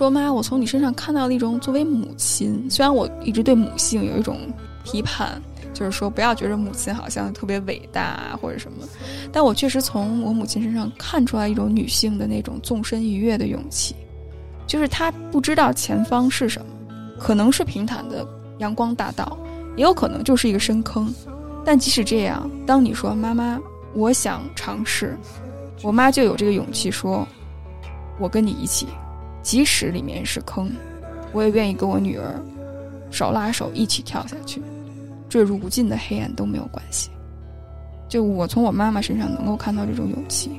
说妈，我从你身上看到了一种作为母亲，虽然我一直对母性有一种批判，就是说不要觉得母亲好像特别伟大或者什么，但我确实从我母亲身上看出来一种女性的那种纵身一跃的勇气，就是她不知道前方是什么，可能是平坦的阳光大道，也有可能就是一个深坑，但即使这样，当你说妈妈，我想尝试，我妈就有这个勇气说，我跟你一起。即使里面是坑，我也愿意跟我女儿手拉手一起跳下去，坠入无尽的黑暗都没有关系。就我从我妈妈身上能够看到这种勇气。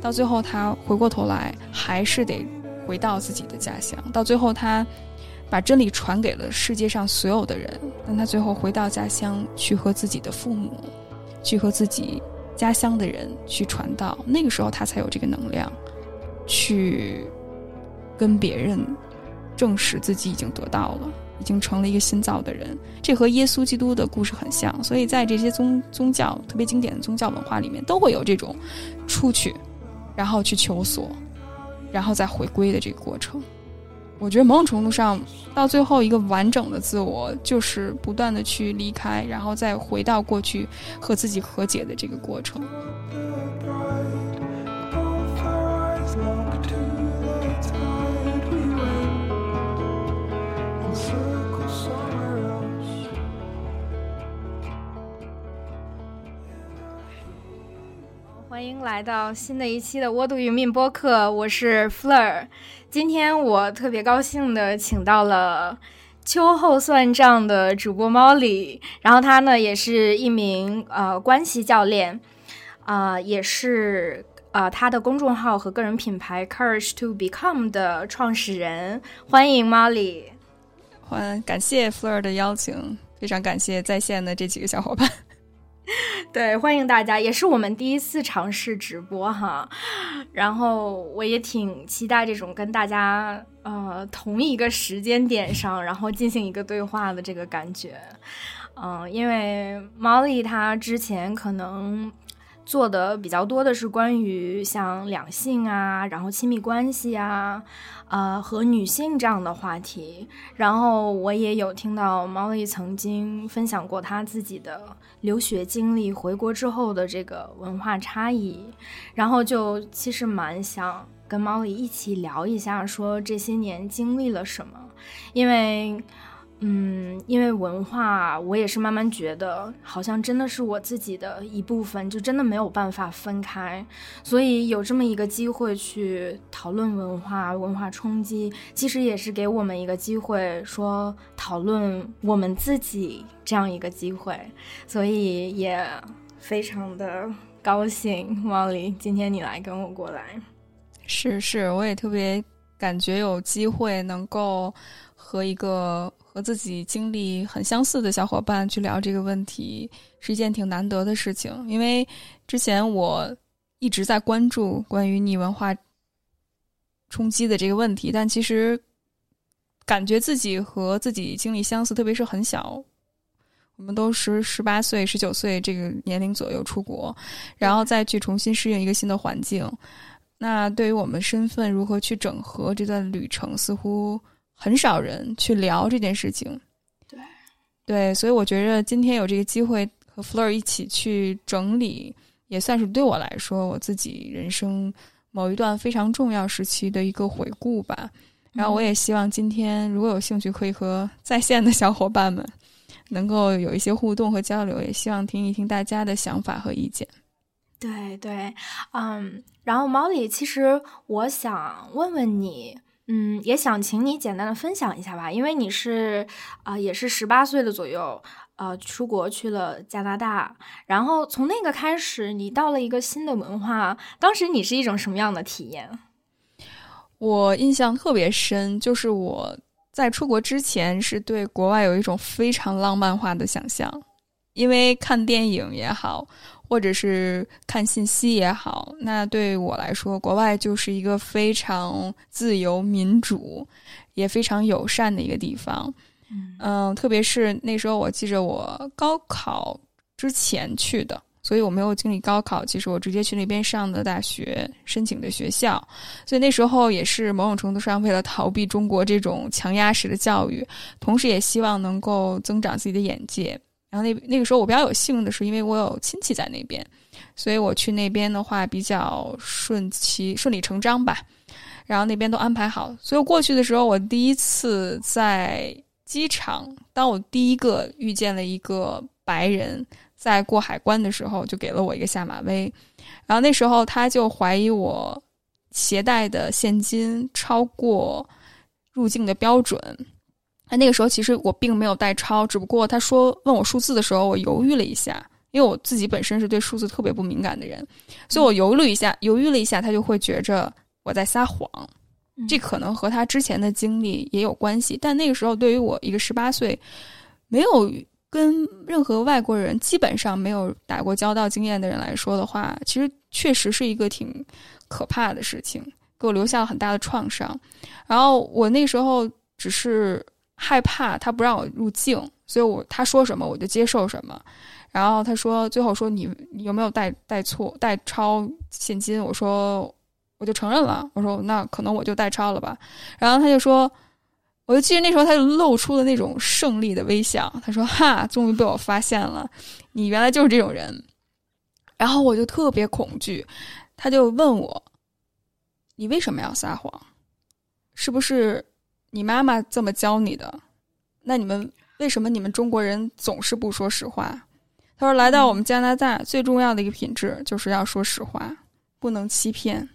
到最后，他回过头来，还是得。回到自己的家乡，到最后他把真理传给了世界上所有的人。但他最后回到家乡，去和自己的父母，去和自己家乡的人去传道。那个时候他才有这个能量，去跟别人证实自己已经得到了，已经成了一个新造的人。这和耶稣基督的故事很像。所以在这些宗宗教特别经典的宗教文化里面，都会有这种出去，然后去求索。然后再回归的这个过程，我觉得某种程度上，到最后一个完整的自我，就是不断的去离开，然后再回到过去和自己和解的这个过程。欢迎来到新的一期的《窝度云命》播客，我是 Fleur。今天我特别高兴的请到了秋后算账的主播 Molly，然后他呢也是一名呃关系教练，啊，也是啊他的公众号和个人品牌 Courage to Become 的创始人。欢迎 Molly，欢感谢 Fleur 的邀请，非常感谢在线的这几个小伙伴。对，欢迎大家，也是我们第一次尝试直播哈，然后我也挺期待这种跟大家呃同一个时间点上，然后进行一个对话的这个感觉，嗯，因为 Molly 她之前可能。做的比较多的是关于像两性啊，然后亲密关系啊，呃，和女性这样的话题。然后我也有听到 Molly 曾经分享过她自己的留学经历，回国之后的这个文化差异。然后就其实蛮想跟 Molly 一起聊一下，说这些年经历了什么，因为。嗯，因为文化，我也是慢慢觉得，好像真的是我自己的一部分，就真的没有办法分开。所以有这么一个机会去讨论文化、文化冲击，其实也是给我们一个机会，说讨论我们自己这样一个机会。所以也非常的高兴，王丽，今天你来跟我过来。是是，我也特别感觉有机会能够和一个。和自己经历很相似的小伙伴去聊这个问题，是一件挺难得的事情。因为之前我一直在关注关于逆文化冲击的这个问题，但其实感觉自己和自己经历相似，特别是很小，我们都是十八岁、十九岁这个年龄左右出国，然后再去重新适应一个新的环境。那对于我们身份如何去整合这段旅程，似乎。很少人去聊这件事情，对，对，所以我觉着今天有这个机会和 Fleur 一起去整理，也算是对我来说我自己人生某一段非常重要时期的一个回顾吧。然后我也希望今天如果有兴趣，可以和在线的小伙伴们能够有一些互动和交流，也希望听一听大家的想法和意见。对对，嗯，然后 Molly，其实我想问问你。嗯，也想请你简单的分享一下吧，因为你是啊，也是十八岁的左右，呃，出国去了加拿大，然后从那个开始，你到了一个新的文化，当时你是一种什么样的体验？我印象特别深，就是我在出国之前是对国外有一种非常浪漫化的想象，因为看电影也好，或者是看信息也好，那对我来说，国外就是一个非常自由、民主，也非常友善的一个地方。嗯，特别是那时候，我记着我高考之前去的，所以我没有经历高考，其实我直接去那边上的大学，申请的学校，所以那时候也是某种程度上为了逃避中国这种强压式的教育，同时也希望能够增长自己的眼界。然后那那个时候我比较有幸的是，因为我有亲戚在那边，所以我去那边的话比较顺其顺理成章吧。然后那边都安排好，所以我过去的时候，我第一次在机场，当我第一个遇见了一个白人在过海关的时候，就给了我一个下马威。然后那时候他就怀疑我携带的现金超过入境的标准。那那个时候其实我并没有带抄，只不过他说问我数字的时候，我犹豫了一下，因为我自己本身是对数字特别不敏感的人，所以我犹豫了一下，犹豫了一下，他就会觉着我在撒谎。这可能和他之前的经历也有关系，但那个时候对于我一个十八岁，没有跟任何外国人基本上没有打过交道经验的人来说的话，其实确实是一个挺可怕的事情，给我留下了很大的创伤。然后我那时候只是。害怕他不让我入境，所以我他说什么我就接受什么。然后他说最后说你你有没有带带错带超现金？我说我就承认了。我说那可能我就带超了吧。然后他就说，我就记得那时候他就露出了那种胜利的微笑。他说哈，终于被我发现了，你原来就是这种人。然后我就特别恐惧，他就问我，你为什么要撒谎？是不是？你妈妈这么教你的，那你们为什么你们中国人总是不说实话？他说：“来到我们加拿大，最重要的一个品质就是要说实话，不能欺骗。”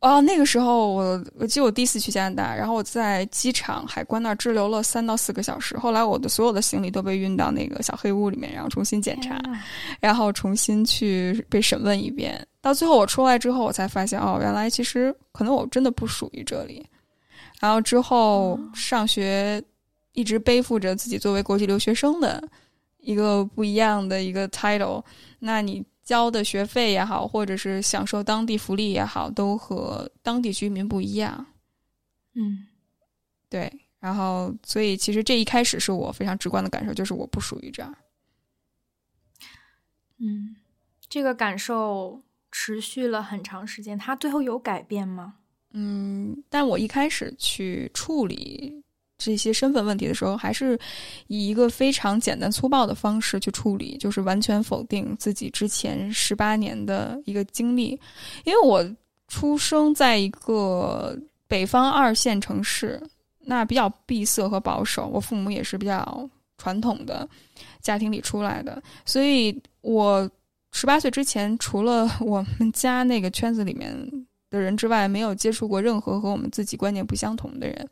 哦，那个时候我我记得我第一次去加拿大，然后我在机场海关那儿滞留了三到四个小时。后来我的所有的行李都被运到那个小黑屋里面，然后重新检查，然后重新去被审问一遍。到最后我出来之后，我才发现哦，原来其实可能我真的不属于这里。然后之后上学，一直背负着自己作为国际留学生的一个不一样的一个 title。那你交的学费也好，或者是享受当地福利也好，都和当地居民不一样。嗯，对。然后，所以其实这一开始是我非常直观的感受，就是我不属于这儿。嗯，这个感受持续了很长时间。他最后有改变吗？嗯，但我一开始去处理这些身份问题的时候，还是以一个非常简单粗暴的方式去处理，就是完全否定自己之前十八年的一个经历。因为我出生在一个北方二线城市，那比较闭塞和保守，我父母也是比较传统的家庭里出来的，所以我十八岁之前，除了我们家那个圈子里面。的人之外，没有接触过任何和我们自己观念不相同的人。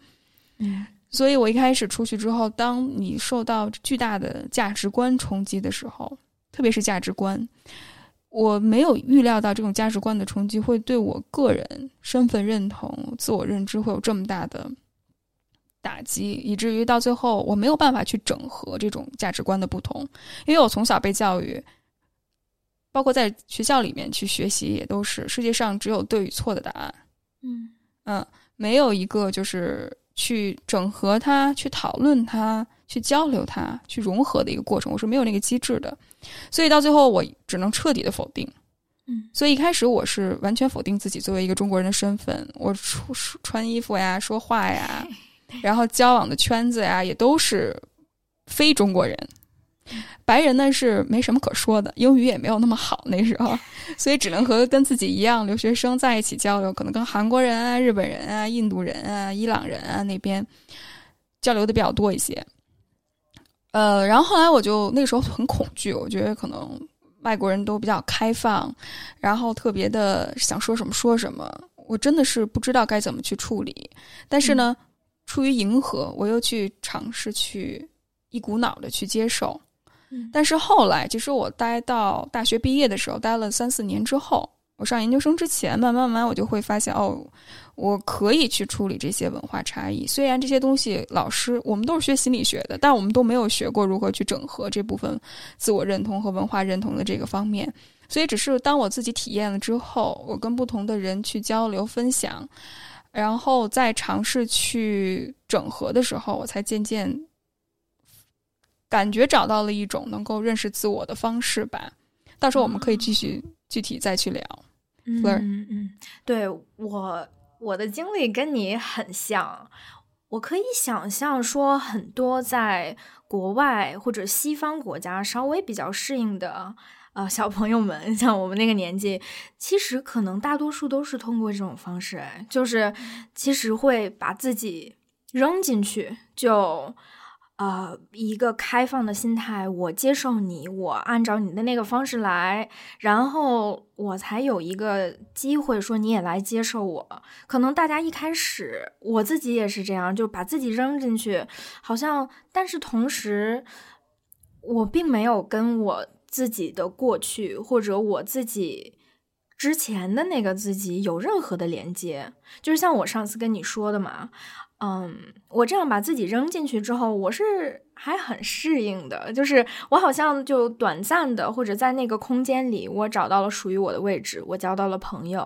嗯，所以我一开始出去之后，当你受到巨大的价值观冲击的时候，特别是价值观，我没有预料到这种价值观的冲击会对我个人身份认同、自我认知会有这么大的打击，以至于到最后我没有办法去整合这种价值观的不同，因为我从小被教育。包括在学校里面去学习，也都是世界上只有对与错的答案。嗯嗯，没有一个就是去整合它、去讨论它、去交流它、去融合的一个过程。我是没有那个机制的，所以到最后我只能彻底的否定。嗯，所以一开始我是完全否定自己作为一个中国人的身份。我出穿衣服呀、说话呀，然后交往的圈子呀，也都是非中国人。白人呢是没什么可说的，英语也没有那么好那时候，所以只能和跟自己一样留学生在一起交流，可能跟韩国人啊、日本人啊、印度人啊、伊朗人啊那边交流的比较多一些。呃，然后后来我就那时候很恐惧，我觉得可能外国人都比较开放，然后特别的想说什么说什么，我真的是不知道该怎么去处理。但是呢，出于迎合，我又去尝试去一股脑的去接受。但是后来，其实我待到大学毕业的时候，待了三四年之后，我上研究生之前，慢慢慢我就会发现，哦，我可以去处理这些文化差异。虽然这些东西老师我们都是学心理学的，但我们都没有学过如何去整合这部分自我认同和文化认同的这个方面。所以，只是当我自己体验了之后，我跟不同的人去交流分享，然后再尝试去整合的时候，我才渐渐感觉找到了一种能够认识自我的方式吧。到时候我们可以继续具体再去聊。嗯嗯，对我我的经历跟你很像，我可以想象说很多在国外或者西方国家稍微比较适应的呃小朋友们，像我们那个年纪，其实可能大多数都是通过这种方式，哎，就是其实会把自己扔进去就。呃，一个开放的心态，我接受你，我按照你的那个方式来，然后我才有一个机会说你也来接受我。可能大家一开始，我自己也是这样，就把自己扔进去，好像，但是同时，我并没有跟我自己的过去或者我自己之前的那个自己有任何的连接，就是像我上次跟你说的嘛。嗯，我这样把自己扔进去之后，我是还很适应的。就是我好像就短暂的，或者在那个空间里，我找到了属于我的位置，我交到了朋友，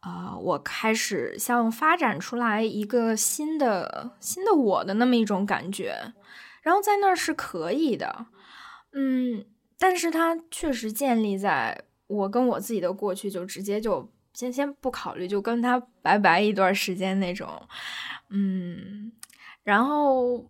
啊，我开始像发展出来一个新的新的我的那么一种感觉。然后在那儿是可以的，嗯，但是它确实建立在我跟我自己的过去就直接就先先不考虑，就跟他拜拜一段时间那种。嗯，然后，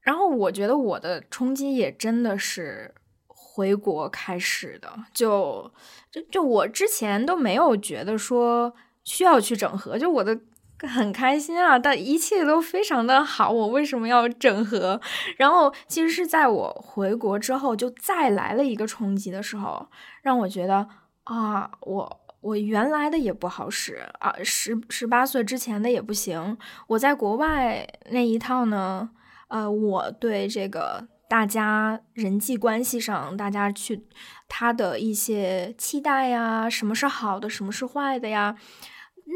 然后我觉得我的冲击也真的是回国开始的，就就就我之前都没有觉得说需要去整合，就我的很开心啊，但一切都非常的好，我为什么要整合？然后其实是在我回国之后，就再来了一个冲击的时候，让我觉得啊，我。我原来的也不好使啊，十十八岁之前的也不行。我在国外那一套呢，呃，我对这个大家人际关系上，大家去他的一些期待呀，什么是好的，什么是坏的呀，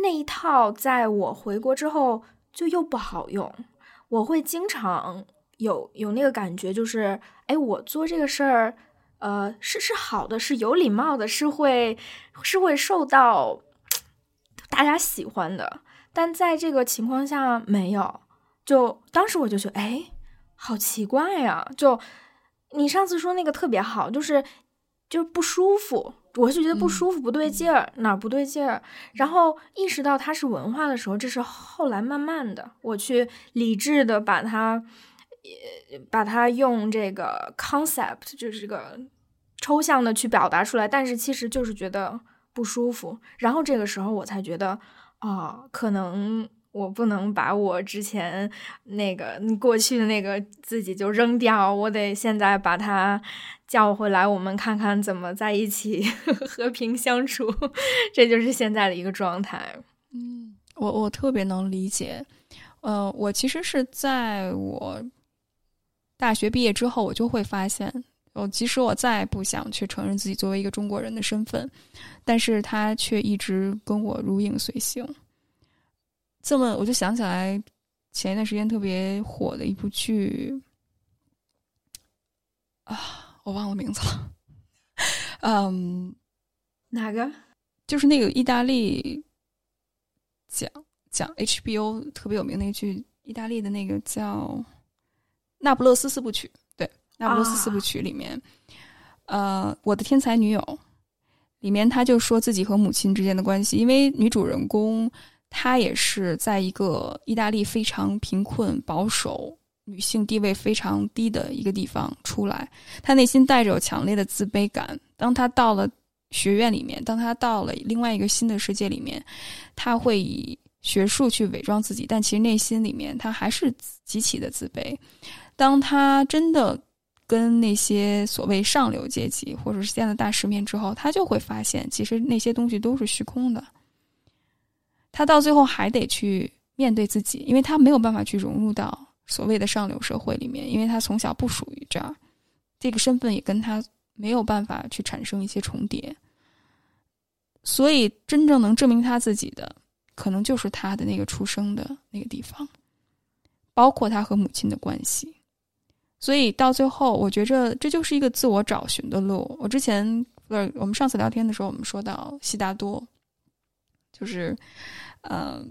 那一套在我回国之后就又不好用。我会经常有有那个感觉，就是哎，我做这个事儿。呃，是是好的，是有礼貌的，是会是会受到大家喜欢的。但在这个情况下没有，就当时我就觉得，哎，好奇怪呀！就你上次说那个特别好，就是就不舒服，我就觉得不舒服，不对劲儿，哪儿不对劲儿？然后意识到它是文化的时候，这是后来慢慢的，我去理智的把它。把它用这个 concept，就是这个抽象的去表达出来，但是其实就是觉得不舒服。然后这个时候我才觉得，啊，可能我不能把我之前那个过去的那个自己就扔掉，我得现在把它叫回来，我们看看怎么在一起和平相处。这就是现在的一个状态。嗯，我我特别能理解。呃，我其实是在我。大学毕业之后，我就会发现，我即使我再不想去承认自己作为一个中国人的身份，但是他却一直跟我如影随形。这么，我就想起来前一段时间特别火的一部剧，啊，我忘了名字了。嗯，哪个？就是那个意大利讲讲 HBO 特别有名那剧，意大利的那个叫。那不勒斯四部曲，对，那不勒斯四部曲里面，呃，我的天才女友里面，他就说自己和母亲之间的关系，因为女主人公她也是在一个意大利非常贫困、保守、女性地位非常低的一个地方出来，她内心带着有强烈的自卑感。当她到了学院里面，当她到了另外一个新的世界里面，她会以学术去伪装自己，但其实内心里面她还是极其的自卑。当他真的跟那些所谓上流阶级，或者是见了大世面之后，他就会发现，其实那些东西都是虚空的。他到最后还得去面对自己，因为他没有办法去融入到所谓的上流社会里面，因为他从小不属于这儿，这个身份也跟他没有办法去产生一些重叠。所以真正能证明他自己的，可能就是他的那个出生的那个地方，包括他和母亲的关系。所以到最后，我觉着这就是一个自我找寻的路。我之前不是我们上次聊天的时候，我们说到悉达多，就是呃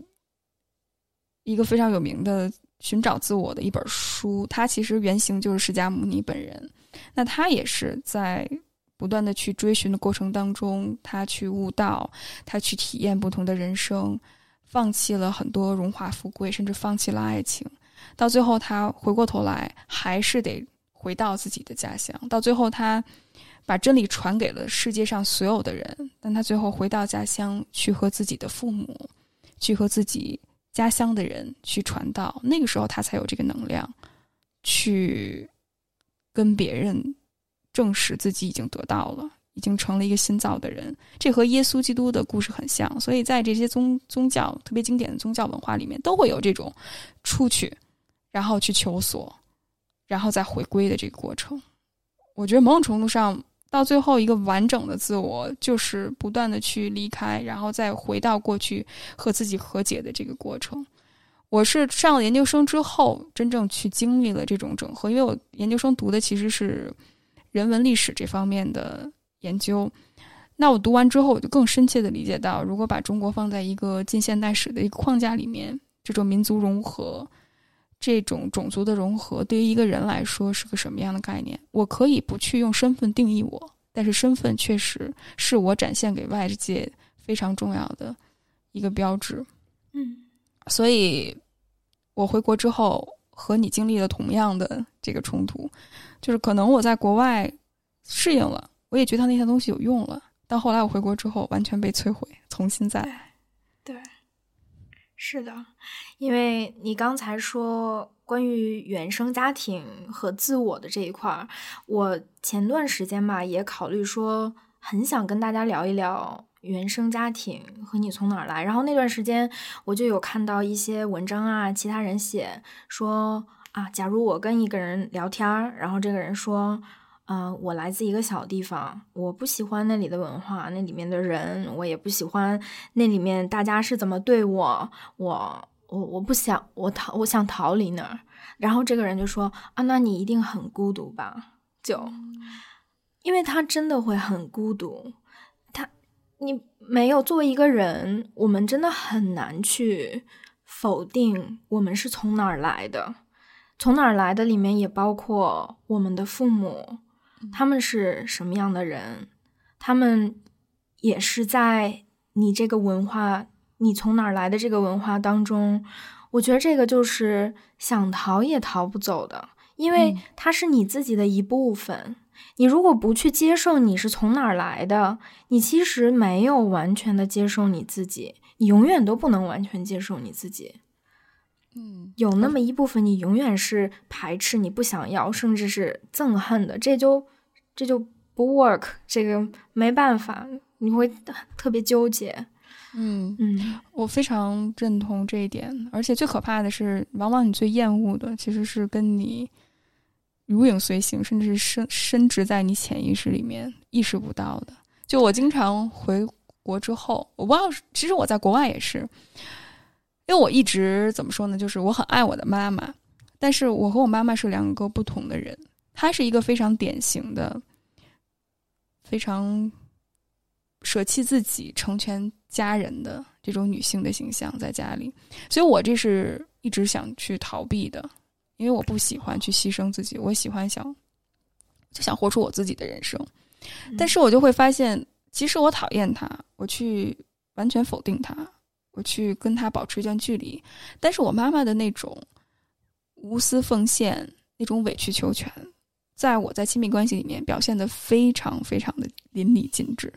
一个非常有名的寻找自我的一本书。它其实原型就是释迦牟尼本人。那他也是在不断的去追寻的过程当中，他去悟道，他去体验不同的人生，放弃了很多荣华富贵，甚至放弃了爱情。到最后，他回过头来，还是得回到自己的家乡。到最后，他把真理传给了世界上所有的人。但他最后回到家乡，去和自己的父母，去和自己家乡的人去传道。那个时候，他才有这个能量，去跟别人证实自己已经得到了，已经成了一个新造的人。这和耶稣基督的故事很像。所以在这些宗宗教特别经典的宗教文化里面，都会有这种出去。然后去求索，然后再回归的这个过程，我觉得某种程度上，到最后一个完整的自我，就是不断的去离开，然后再回到过去和自己和解的这个过程。我是上了研究生之后，真正去经历了这种整合，因为我研究生读的其实是人文历史这方面的研究。那我读完之后，我就更深切的理解到，如果把中国放在一个近现代史的一个框架里面，这种民族融合。这种种族的融合对于一个人来说是个什么样的概念？我可以不去用身份定义我，但是身份确实是我展现给外界非常重要的一个标志。嗯，所以我回国之后和你经历了同样的这个冲突，就是可能我在国外适应了，我也觉得那些东西有用了，但后来我回国之后完全被摧毁，重新再来。是的，因为你刚才说关于原生家庭和自我的这一块儿，我前段时间吧也考虑说，很想跟大家聊一聊原生家庭和你从哪儿来。然后那段时间我就有看到一些文章啊，其他人写说啊，假如我跟一个人聊天儿，然后这个人说。嗯，我来自一个小地方，我不喜欢那里的文化，那里面的人，我也不喜欢那里面大家是怎么对我，我我我不想我逃，我想逃离那儿。然后这个人就说啊，那你一定很孤独吧？就，因为他真的会很孤独，他你没有作为一个人，我们真的很难去否定我们是从哪儿来的，从哪儿来的里面也包括我们的父母。他们是什么样的人？他们也是在你这个文化，你从哪儿来的这个文化当中，我觉得这个就是想逃也逃不走的，因为它是你自己的一部分。你如果不去接受你是从哪儿来的，你其实没有完全的接受你自己，你永远都不能完全接受你自己。嗯，有那么一部分你永远是排斥、你不想要，甚至是憎恨的，这就这就不 work，这个没办法，你会特别纠结。嗯嗯，我非常认同这一点，而且最可怕的是，往往你最厌恶的其实是跟你如影随形，甚至是深深植在你潜意识里面意识不到的。就我经常回国之后，我不知道，其实我在国外也是。因为我一直怎么说呢？就是我很爱我的妈妈，但是我和我妈妈是两个不同的人。她是一个非常典型的、非常舍弃自己、成全家人的这种女性的形象，在家里。所以我这是一直想去逃避的，因为我不喜欢去牺牲自己，我喜欢想就想活出我自己的人生。但是我就会发现，其实我讨厌她，我去完全否定她。我去跟他保持一段距离，但是我妈妈的那种无私奉献、那种委曲求全，在我在亲密关系里面表现的非常非常的淋漓尽致，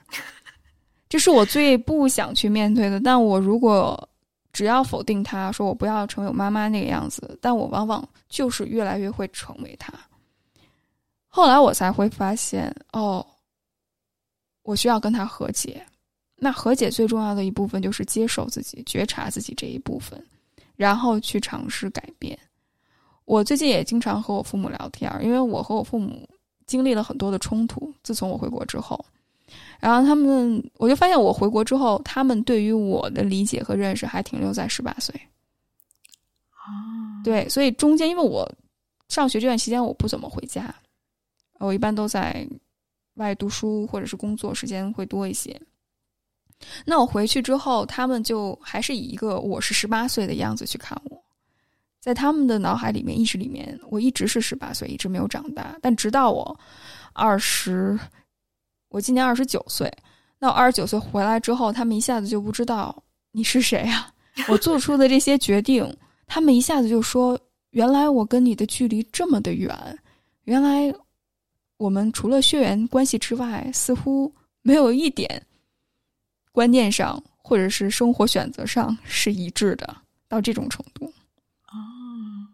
这是我最不想去面对的。但我如果只要否定他，说我不要成为我妈妈那个样子，但我往往就是越来越会成为他。后来我才会发现，哦，我需要跟他和解。那和解最重要的一部分就是接受自己、觉察自己这一部分，然后去尝试改变。我最近也经常和我父母聊天，因为我和我父母经历了很多的冲突。自从我回国之后，然后他们，我就发现我回国之后，他们对于我的理解和认识还停留在十八岁。啊，对，所以中间因为我上学这段期间我不怎么回家，我一般都在外读书或者是工作，时间会多一些。那我回去之后，他们就还是以一个我是十八岁的样子去看我，在他们的脑海里面、意识里面，我一直是十八岁，一直没有长大。但直到我二十，我今年二十九岁，那我二十九岁回来之后，他们一下子就不知道你是谁啊？我做出的这些决定，他们一下子就说：“原来我跟你的距离这么的远，原来我们除了血缘关系之外，似乎没有一点。”观念上或者是生活选择上是一致的，到这种程度，哦，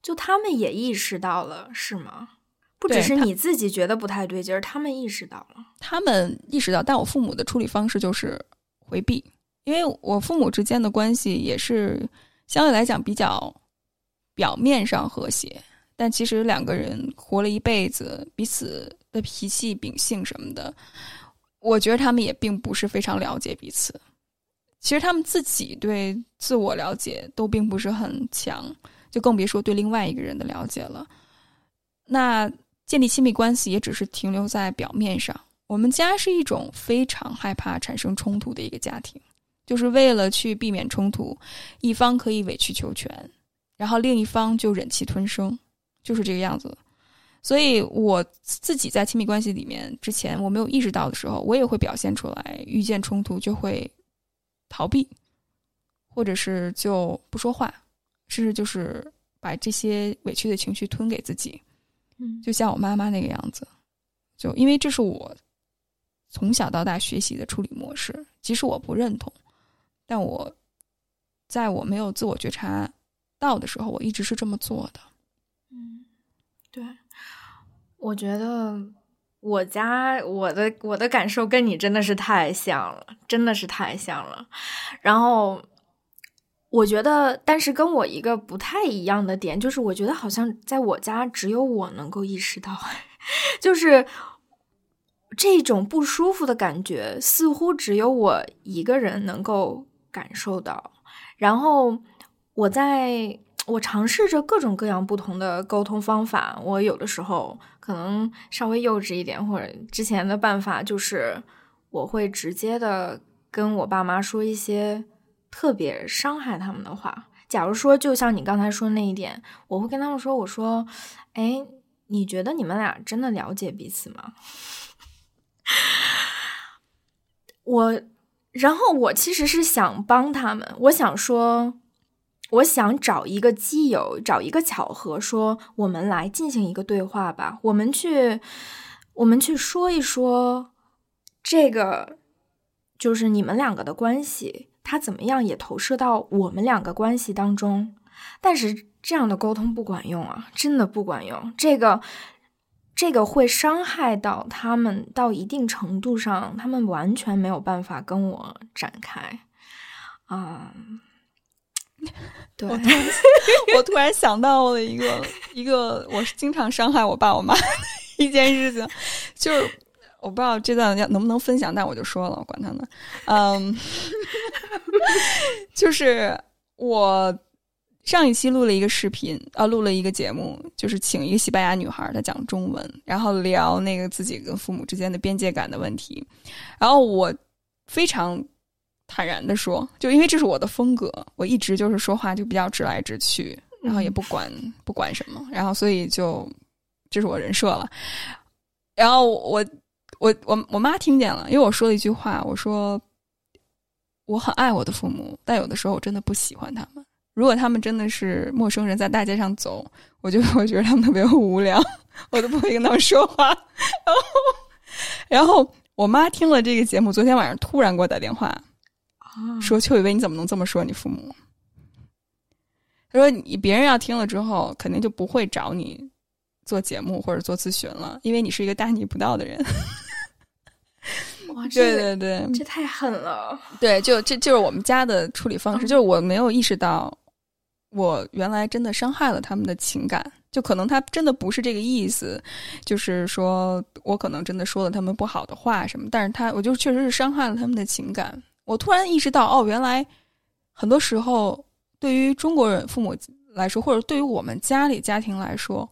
就他们也意识到了，是吗？不只是你自己觉得不太对劲儿，他们意识到了。他们意识到，但我父母的处理方式就是回避，因为我父母之间的关系也是相对来讲比较表面上和谐，但其实两个人活了一辈子，彼此的脾气秉性什么的。我觉得他们也并不是非常了解彼此，其实他们自己对自我了解都并不是很强，就更别说对另外一个人的了解了。那建立亲密关系也只是停留在表面上。我们家是一种非常害怕产生冲突的一个家庭，就是为了去避免冲突，一方可以委曲求全，然后另一方就忍气吞声，就是这个样子。所以我自己在亲密关系里面之前，我没有意识到的时候，我也会表现出来，遇见冲突就会逃避，或者是就不说话，甚至就是把这些委屈的情绪吞给自己。嗯，就像我妈妈那个样子，就因为这是我从小到大学习的处理模式，即使我不认同，但我在我没有自我觉察到的时候，我一直是这么做的。嗯，对。我觉得我家我的我的感受跟你真的是太像了，真的是太像了。然后我觉得，但是跟我一个不太一样的点，就是我觉得好像在我家只有我能够意识到，就是这种不舒服的感觉，似乎只有我一个人能够感受到。然后我在。我尝试着各种各样不同的沟通方法，我有的时候可能稍微幼稚一点，或者之前的办法就是我会直接的跟我爸妈说一些特别伤害他们的话。假如说，就像你刚才说那一点，我会跟他们说：“我说，哎，你觉得你们俩真的了解彼此吗？” 我，然后我其实是想帮他们，我想说。我想找一个基友，找一个巧合，说我们来进行一个对话吧。我们去，我们去说一说这个，就是你们两个的关系，他怎么样也投射到我们两个关系当中。但是这样的沟通不管用啊，真的不管用。这个，这个会伤害到他们到一定程度上，他们完全没有办法跟我展开啊。对，我突然我突然想到了一个一个，我是经常伤害我爸我妈一件事情，就是我不知道这段要能不能分享，但我就说了，管他呢。嗯，就是我上一期录了一个视频，啊，录了一个节目，就是请一个西班牙女孩，她讲中文，然后聊那个自己跟父母之间的边界感的问题，然后我非常。坦然的说，就因为这是我的风格，我一直就是说话就比较直来直去，然后也不管不管什么，然后所以就这是我人设了。然后我我我我妈听见了，因为我说了一句话，我说我很爱我的父母，但有的时候我真的不喜欢他们。如果他们真的是陌生人，在大街上走，我就会觉得他们特别无聊，我都不会跟他们说话。然后然后我妈听了这个节目，昨天晚上突然给我打电话。说邱雨薇，你怎么能这么说你父母？他说你别人要听了之后，肯定就不会找你做节目或者做咨询了，因为你是一个大逆不道的人。哇，对对对，这太狠了。对，就这就是我们家的处理方式，就是我没有意识到，我原来真的伤害了他们的情感，就可能他真的不是这个意思，就是说我可能真的说了他们不好的话什么，但是他我就确实是伤害了他们的情感。我突然意识到，哦，原来很多时候对于中国人父母来说，或者对于我们家里家庭来说，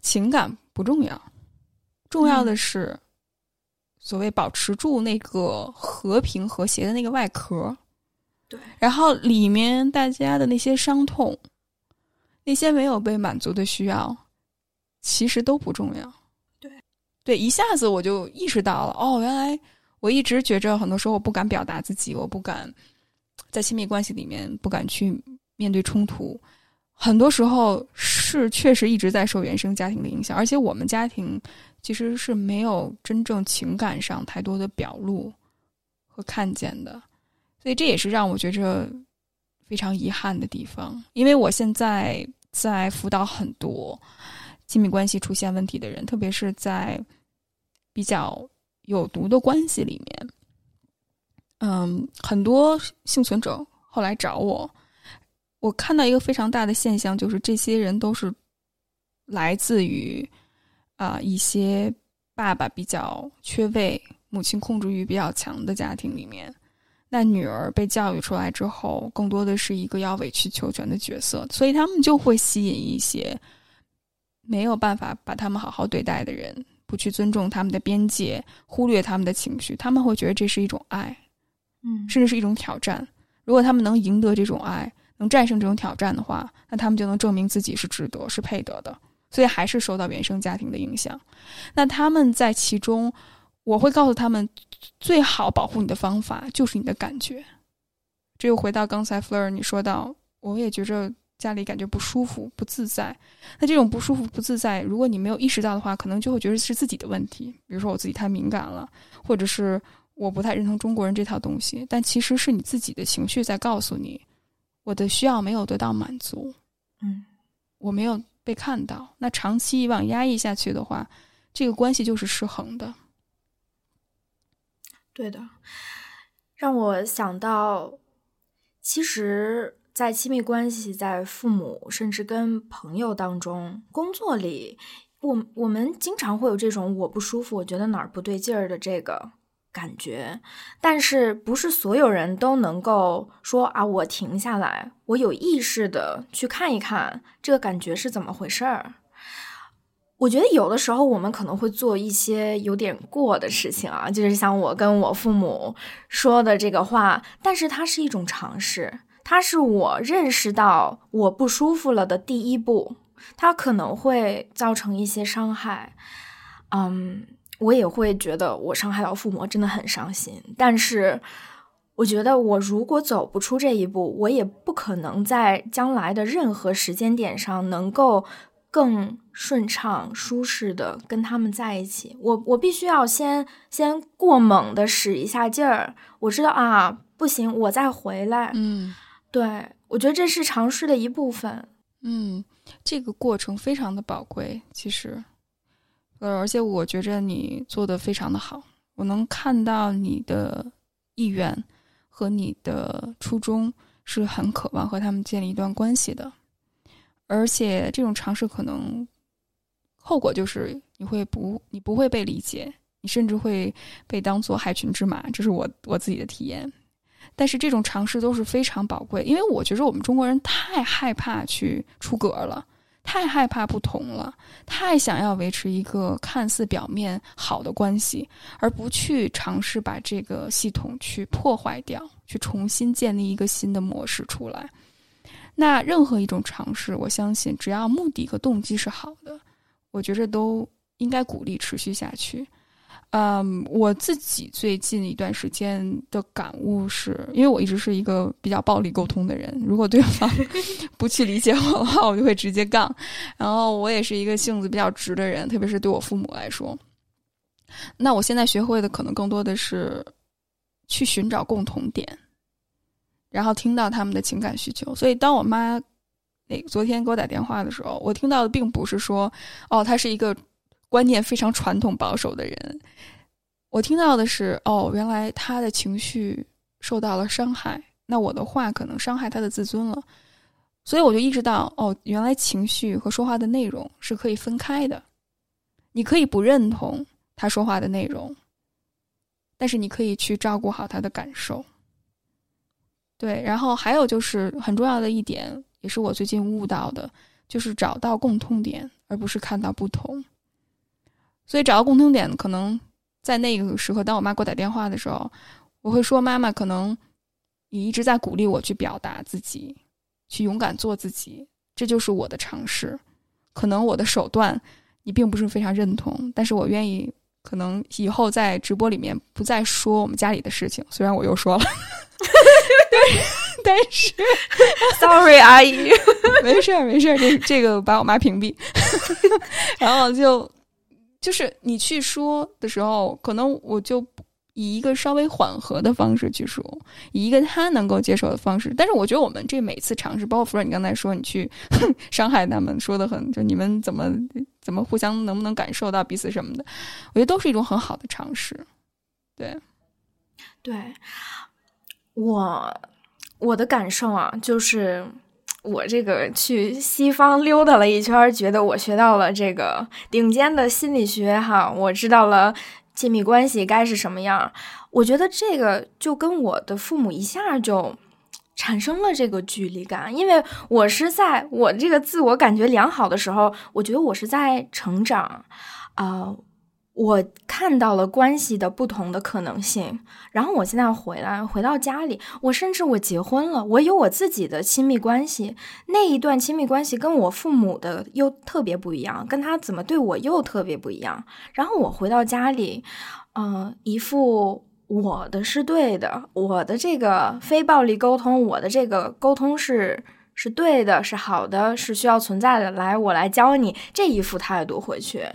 情感不重要，重要的是所谓保持住那个和平和谐的那个外壳。对，然后里面大家的那些伤痛。那些没有被满足的需要，其实都不重要。对，对，一下子我就意识到了，哦，原来我一直觉着，很多时候我不敢表达自己，我不敢在亲密关系里面不敢去面对冲突，很多时候是确实一直在受原生家庭的影响，而且我们家庭其实是没有真正情感上太多的表露和看见的，所以这也是让我觉着。非常遗憾的地方，因为我现在在辅导很多亲密关系出现问题的人，特别是在比较有毒的关系里面。嗯，很多幸存者后来找我，我看到一个非常大的现象，就是这些人都是来自于啊一些爸爸比较缺位、母亲控制欲比较强的家庭里面。那女儿被教育出来之后，更多的是一个要委曲求全的角色，所以他们就会吸引一些没有办法把他们好好对待的人，不去尊重他们的边界，忽略他们的情绪。他们会觉得这是一种爱，嗯，甚至是一种挑战。如果他们能赢得这种爱，能战胜这种挑战的话，那他们就能证明自己是值得、是配得的。所以还是受到原生家庭的影响。那他们在其中。我会告诉他们，最好保护你的方法就是你的感觉。这又回到刚才 Fleur 你说到，我也觉着家里感觉不舒服、不自在。那这种不舒服、不自在，如果你没有意识到的话，可能就会觉得是自己的问题。比如说我自己太敏感了，或者是我不太认同中国人这套东西。但其实是你自己的情绪在告诉你，我的需要没有得到满足。嗯，我没有被看到。那长期以往压抑下去的话，这个关系就是失衡的。对的，让我想到，其实，在亲密关系、在父母，甚至跟朋友当中、工作里，我我们经常会有这种我不舒服，我觉得哪儿不对劲儿的这个感觉。但是，不是所有人都能够说啊，我停下来，我有意识的去看一看这个感觉是怎么回事儿。我觉得有的时候我们可能会做一些有点过的事情啊，就是像我跟我父母说的这个话，但是它是一种尝试，它是我认识到我不舒服了的第一步，它可能会造成一些伤害，嗯，我也会觉得我伤害到父母真的很伤心，但是我觉得我如果走不出这一步，我也不可能在将来的任何时间点上能够。更顺畅、舒适的跟他们在一起，我我必须要先先过猛的使一下劲儿。我知道啊，不行，我再回来。嗯，对，我觉得这是尝试的一部分。嗯，这个过程非常的宝贵，其实，呃，而且我觉着你做的非常的好，我能看到你的意愿和你的初衷是很渴望和他们建立一段关系的。而且这种尝试可能后果就是你会不你不会被理解，你甚至会被当做害群之马，这是我我自己的体验。但是这种尝试都是非常宝贵，因为我觉得我们中国人太害怕去出格了，太害怕不同了，太想要维持一个看似表面好的关系，而不去尝试把这个系统去破坏掉，去重新建立一个新的模式出来。那任何一种尝试，我相信只要目的和动机是好的，我觉着都应该鼓励持续下去。嗯，我自己最近一段时间的感悟是，因为我一直是一个比较暴力沟通的人，如果对方 不去理解我的话，我就会直接杠。然后我也是一个性子比较直的人，特别是对我父母来说。那我现在学会的可能更多的是去寻找共同点。然后听到他们的情感需求，所以当我妈那昨天给我打电话的时候，我听到的并不是说哦，她是一个观念非常传统保守的人，我听到的是哦，原来他的情绪受到了伤害，那我的话可能伤害他的自尊了。所以我就意识到，哦，原来情绪和说话的内容是可以分开的。你可以不认同他说话的内容，但是你可以去照顾好他的感受。对，然后还有就是很重要的一点，也是我最近悟到的，就是找到共通点，而不是看到不同。所以找到共通点，可能在那个时刻，当我妈给我打电话的时候，我会说：“妈妈，可能你一直在鼓励我去表达自己，去勇敢做自己，这就是我的尝试。可能我的手段。”你并不是非常认同，但是我愿意，可能以后在直播里面不再说我们家里的事情。虽然我又说了，但是，sorry 阿姨，没事儿没事儿，这这个把我妈屏蔽，然后就就是你去说的时候，可能我就。以一个稍微缓和的方式去说，以一个他能够接受的方式。但是我觉得我们这每次尝试，包括福尔，你刚才说你去伤害他们，说的很，就你们怎么怎么互相能不能感受到彼此什么的，我觉得都是一种很好的尝试。对，对我我的感受啊，就是我这个去西方溜达了一圈，觉得我学到了这个顶尖的心理学哈，我知道了。亲密关系该是什么样？我觉得这个就跟我的父母一下就产生了这个距离感，因为我是在我这个自我感觉良好的时候，我觉得我是在成长，啊。我看到了关系的不同的可能性，然后我现在回来回到家里，我甚至我结婚了，我有我自己的亲密关系，那一段亲密关系跟我父母的又特别不一样，跟他怎么对我又特别不一样。然后我回到家里，嗯，一副我的是对的，我的这个非暴力沟通，我的这个沟通是是对的，是好的，是需要存在的。来，我来教你这一副态度回去。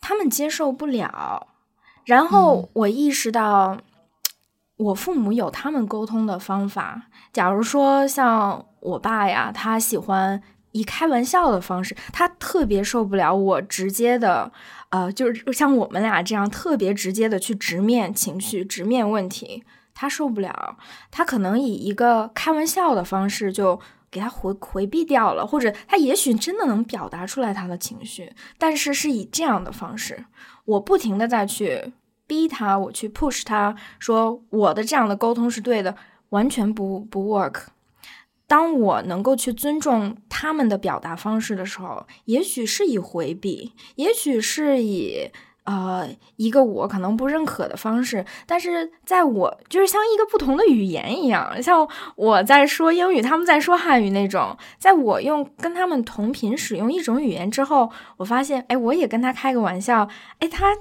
他们接受不了，然后我意识到，我父母有他们沟通的方法。假如说像我爸呀，他喜欢以开玩笑的方式，他特别受不了我直接的，呃，就是像我们俩这样特别直接的去直面情绪、直面问题，他受不了。他可能以一个开玩笑的方式就。给他回回避掉了，或者他也许真的能表达出来他的情绪，但是是以这样的方式，我不停的再去逼他，我去 push 他说我的这样的沟通是对的，完全不不 work。当我能够去尊重他们的表达方式的时候，也许是以回避，也许是以。呃，一个我可能不认可的方式，但是在我就是像一个不同的语言一样，像我在说英语，他们在说汉语那种，在我用跟他们同频使用一种语言之后，我发现，哎，我也跟他开个玩笑，哎，他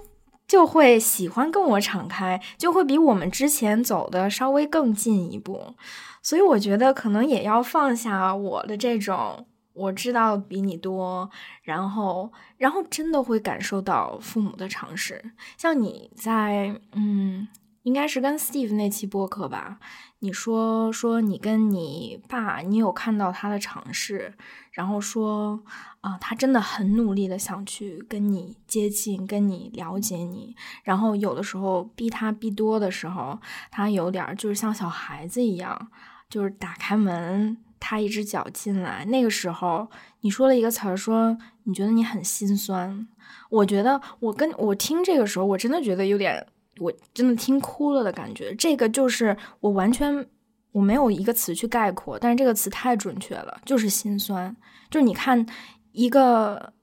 就会喜欢跟我敞开，就会比我们之前走的稍微更进一步，所以我觉得可能也要放下我的这种。我知道比你多，然后，然后真的会感受到父母的尝试。像你在，嗯，应该是跟 Steve 那期播客吧？你说说你跟你爸，你有看到他的尝试，然后说啊，他真的很努力的想去跟你接近，跟你了解你。然后有的时候逼他逼多的时候，他有点就是像小孩子一样，就是打开门。他一只脚进来，那个时候你说了一个词儿，说你觉得你很心酸。我觉得我跟我听这个时候，我真的觉得有点，我真的听哭了的感觉。这个就是我完全我没有一个词去概括，但是这个词太准确了，就是心酸。就是你看一个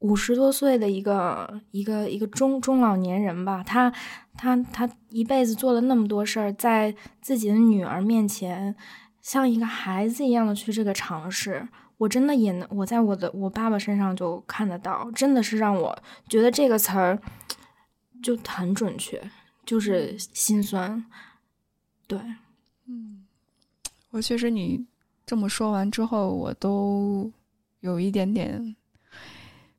五十多岁的一个一个一个中中老年人吧，他他他一辈子做了那么多事儿，在自己的女儿面前。像一个孩子一样的去这个尝试，我真的也能，我在我的我爸爸身上就看得到，真的是让我觉得这个词儿就很准确，就是心酸。对，嗯，我确实你这么说完之后，我都有一点点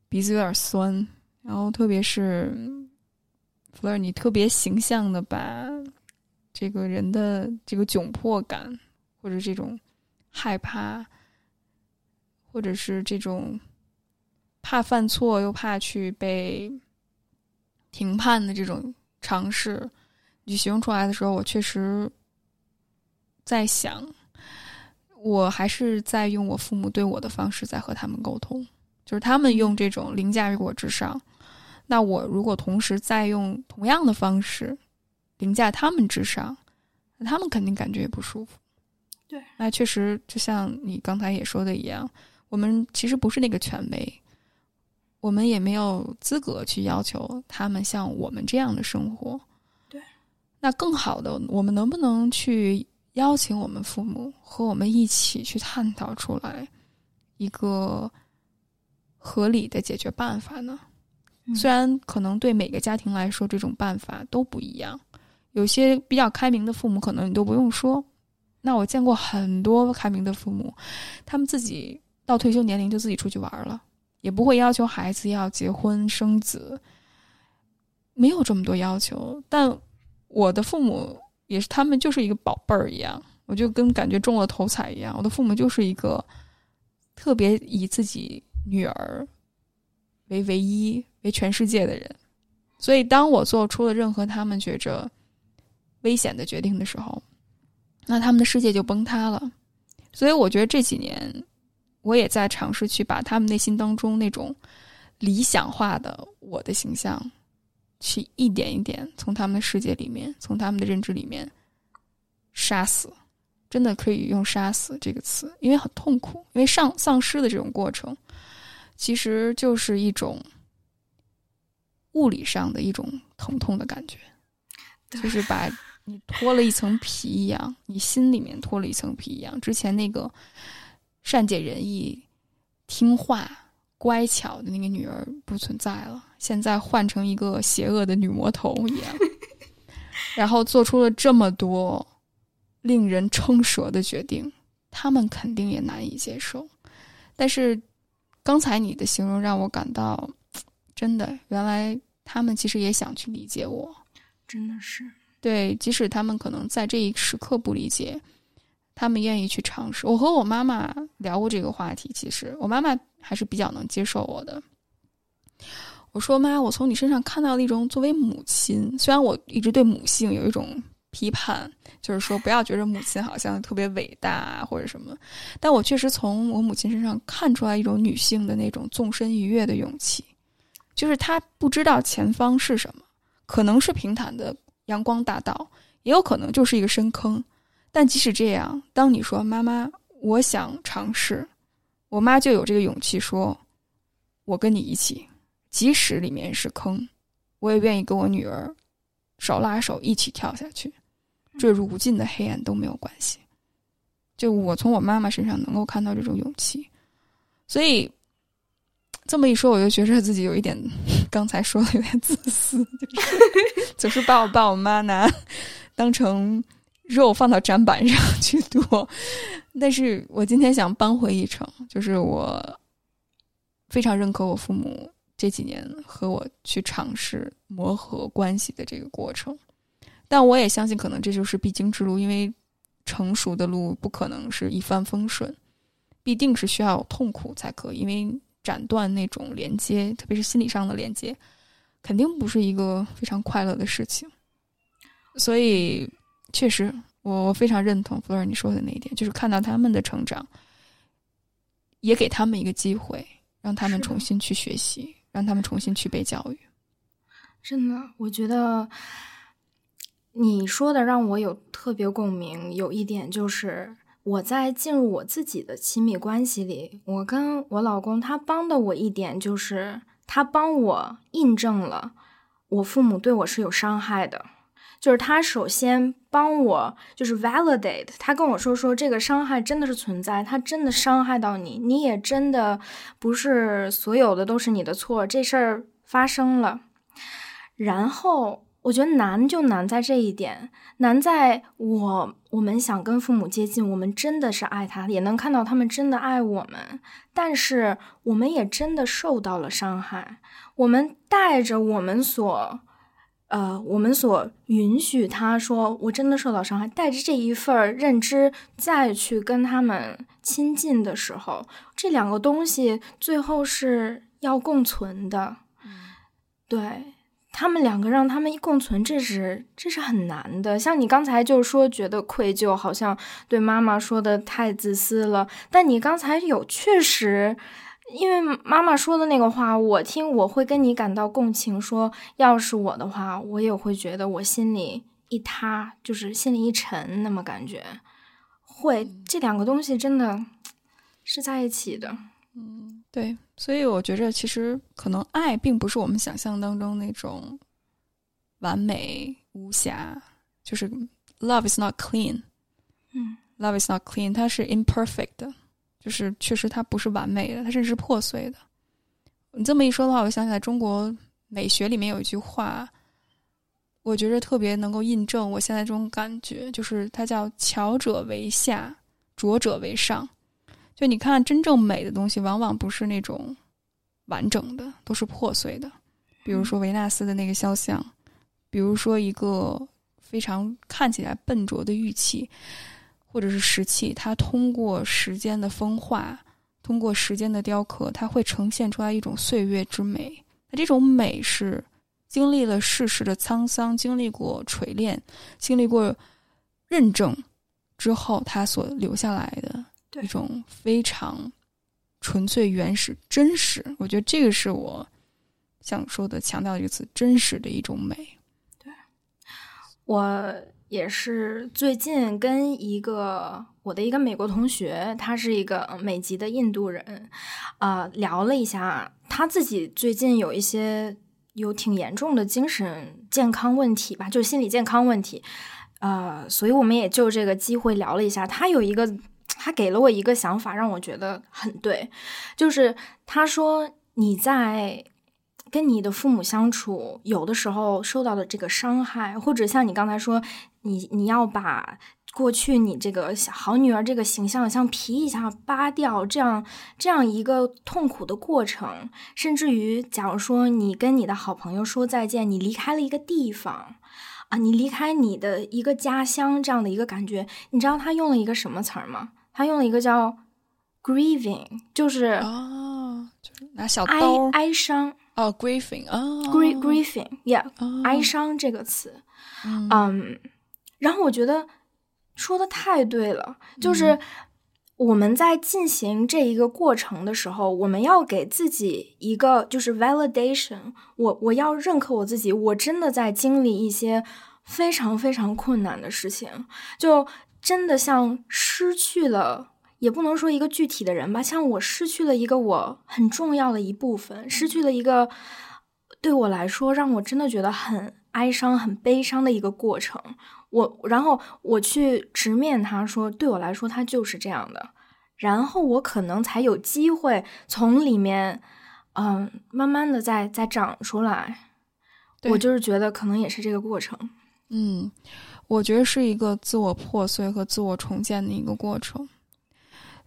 鼻子有点酸，然后特别是弗尔，你特别形象的把这个人的这个窘迫感。或者这种害怕，或者是这种怕犯错又怕去被评判的这种尝试，你形容出来的时候，我确实在想，我还是在用我父母对我的方式在和他们沟通，就是他们用这种凌驾于我之上，那我如果同时再用同样的方式凌驾他们之上，那他们肯定感觉也不舒服。对，那确实就像你刚才也说的一样，我们其实不是那个权威，我们也没有资格去要求他们像我们这样的生活。对，那更好的，我们能不能去？邀请我们父母和我们一起去探讨出来一个合理的解决办法呢？虽然可能对每个家庭来说这种办法都不一样，有些比较开明的父母可能你都不用说。那我见过很多开明的父母，他们自己到退休年龄就自己出去玩了，也不会要求孩子要结婚生子，没有这么多要求。但我的父母。也是他们就是一个宝贝儿一样，我就跟感觉中了头彩一样。我的父母就是一个特别以自己女儿为唯一、为全世界的人，所以当我做出了任何他们觉着危险的决定的时候，那他们的世界就崩塌了。所以我觉得这几年我也在尝试去把他们内心当中那种理想化的我的形象。去一点一点从他们的世界里面，从他们的认知里面杀死，真的可以用“杀死”这个词，因为很痛苦，因为丧丧失的这种过程，其实就是一种物理上的一种疼痛的感觉，就是把你脱了一层皮一样，你心里面脱了一层皮一样。之前那个善解人意、听话、乖巧的那个女儿不存在了。现在换成一个邪恶的女魔头一样，然后做出了这么多令人称舌的决定，他们肯定也难以接受。但是刚才你的形容让我感到，真的，原来他们其实也想去理解我，真的是对。即使他们可能在这一时刻不理解，他们愿意去尝试。我和我妈妈聊过这个话题，其实我妈妈还是比较能接受我的。我说妈，我从你身上看到了一种作为母亲，虽然我一直对母性有一种批判，就是说不要觉得母亲好像特别伟大或者什么，但我确实从我母亲身上看出来一种女性的那种纵身一跃的勇气，就是她不知道前方是什么，可能是平坦的阳光大道，也有可能就是一个深坑，但即使这样，当你说妈妈，我想尝试，我妈就有这个勇气说，我跟你一起。即使里面是坑，我也愿意跟我女儿手拉手一起跳下去，坠入无尽的黑暗都没有关系。就我从我妈妈身上能够看到这种勇气，所以这么一说，我就觉着自己有一点刚才说的有点自私，就是总是把我爸我妈拿当成肉放到砧板上去剁。但是我今天想扳回一城，就是我非常认可我父母。这几年和我去尝试磨合关系的这个过程，但我也相信，可能这就是必经之路，因为成熟的路不可能是一帆风顺，必定是需要痛苦才可以。因为斩断那种连接，特别是心理上的连接，肯定不是一个非常快乐的事情。所以，确实，我我非常认同弗尔你说的那一点，就是看到他们的成长，也给他们一个机会，让他们重新去学习。让他们重新去被教育。真的，我觉得你说的让我有特别共鸣。有一点就是，我在进入我自己的亲密关系里，我跟我老公他帮的我一点就是，他帮我印证了我父母对我是有伤害的。就是他首先帮我，就是 validate，他跟我说说这个伤害真的是存在，他真的伤害到你，你也真的不是所有的都是你的错，这事儿发生了。然后我觉得难就难在这一点，难在我我们想跟父母接近，我们真的是爱他，也能看到他们真的爱我们，但是我们也真的受到了伤害，我们带着我们所。呃，我们所允许他说，我真的受到伤害，带着这一份认知再去跟他们亲近的时候，这两个东西最后是要共存的。对，他们两个让他们一共存，这是这是很难的。像你刚才就说觉得愧疚，好像对妈妈说的太自私了。但你刚才有确实，因为妈妈说的那个话，我听我会跟你感到共情。说要是我的话，我也会觉得我心里一塌，就是心里一沉，那么感觉会这两个东西真的是在一起的。嗯，对。所以我觉着，其实可能爱并不是我们想象当中那种完美无瑕，就是 love is not clean，嗯，love is not clean，它是 imperfect，的就是确实它不是完美的，它甚至是破碎的。你这么一说的话，我想起来中国美学里面有一句话，我觉着特别能够印证我现在这种感觉，就是它叫“巧者为下，拙者为上”。就你看，真正美的东西，往往不是那种完整的，都是破碎的。比如说维纳斯的那个肖像，比如说一个非常看起来笨拙的玉器，或者是石器，它通过时间的风化，通过时间的雕刻，它会呈现出来一种岁月之美。那这种美是经历了世事的沧桑，经历过锤炼，经历过认证之后，它所留下来的。一种非常纯粹、原始、真实，我觉得这个是我想说的，强调一个词：真实的一种美。对，我也是最近跟一个我的一个美国同学，他是一个美籍的印度人，啊，聊了一下，他自己最近有一些有挺严重的精神健康问题吧，就是心理健康问题，呃，所以我们也就这个机会聊了一下，他有一个。他给了我一个想法，让我觉得很对，就是他说你在跟你的父母相处，有的时候受到的这个伤害，或者像你刚才说，你你要把过去你这个好女儿这个形象像皮一下扒掉，这样这样一个痛苦的过程，甚至于假如说你跟你的好朋友说再见，你离开了一个地方。啊，你离开你的一个家乡这样的一个感觉，你知道他用了一个什么词儿吗？他用了一个叫 “grieving”，就是哦，就是拿小刀哀伤哦，grieving 啊，grieving，yeah，哀伤这个词，嗯，然后我觉得说的太对了，就是我们在进行这一个过程的时候，我们要给自己一个就是 validation，我我要认可我自己，我真的在经历一些非常非常困难的事情，就真的像失去了，也不能说一个具体的人吧，像我失去了一个我很重要的一部分，失去了一个对我来说让我真的觉得很哀伤、很悲伤的一个过程。我然后我去直面他说，对我来说他就是这样的，然后我可能才有机会从里面，嗯，慢慢的再再长出来。我就是觉得可能也是这个过程。嗯，我觉得是一个自我破碎和自我重建的一个过程。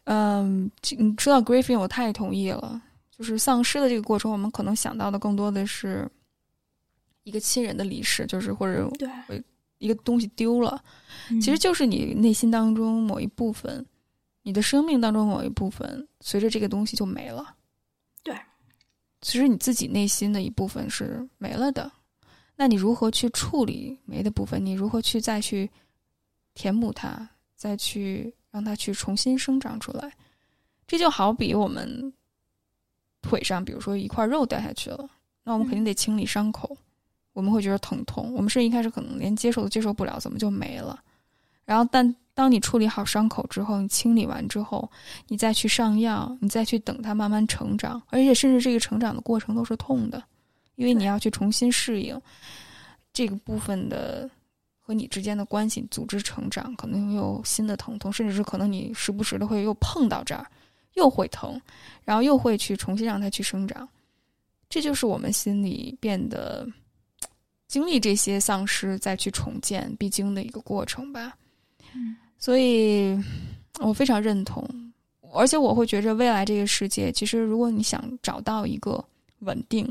嗯，你知道 Griffin，我太同意了。就是丧失的这个过程，我们可能想到的更多的是一个亲人的离世，就是或者对。一个东西丢了，其实就是你内心当中某一部分，你的生命当中某一部分，随着这个东西就没了。对，其实你自己内心的一部分是没了的。那你如何去处理没的部分？你如何去再去填补它，再去让它去重新生长出来？这就好比我们腿上，比如说一块肉掉下去了，那我们肯定得清理伤口。我们会觉得疼痛，我们是一开始可能连接受都接受不了，怎么就没了？然后，但当你处理好伤口之后，你清理完之后，你再去上药，你再去等它慢慢成长，而且甚至这个成长的过程都是痛的，因为你要去重新适应这个部分的和你之间的关系，组织成长，可能有新的疼痛，甚至是可能你时不时的会又碰到这儿，又会疼，然后又会去重新让它去生长，这就是我们心里变得。经历这些丧失，再去重建必经的一个过程吧。嗯，所以我非常认同，而且我会觉着未来这个世界，其实如果你想找到一个稳定、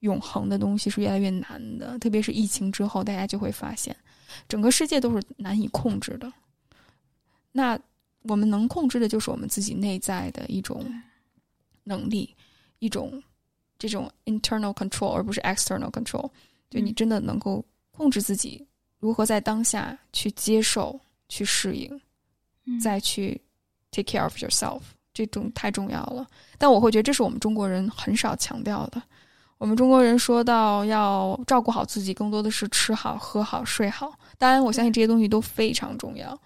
永恒的东西，是越来越难的。特别是疫情之后，大家就会发现，整个世界都是难以控制的。那我们能控制的，就是我们自己内在的一种能力，一种这种 internal control，而不是 external control。就你真的能够控制自己，如何在当下去接受、去适应，再去 take care of yourself，这种太重要了。但我会觉得这是我们中国人很少强调的。我们中国人说到要照顾好自己，更多的是吃好、喝好、睡好。当然，我相信这些东西都非常重要。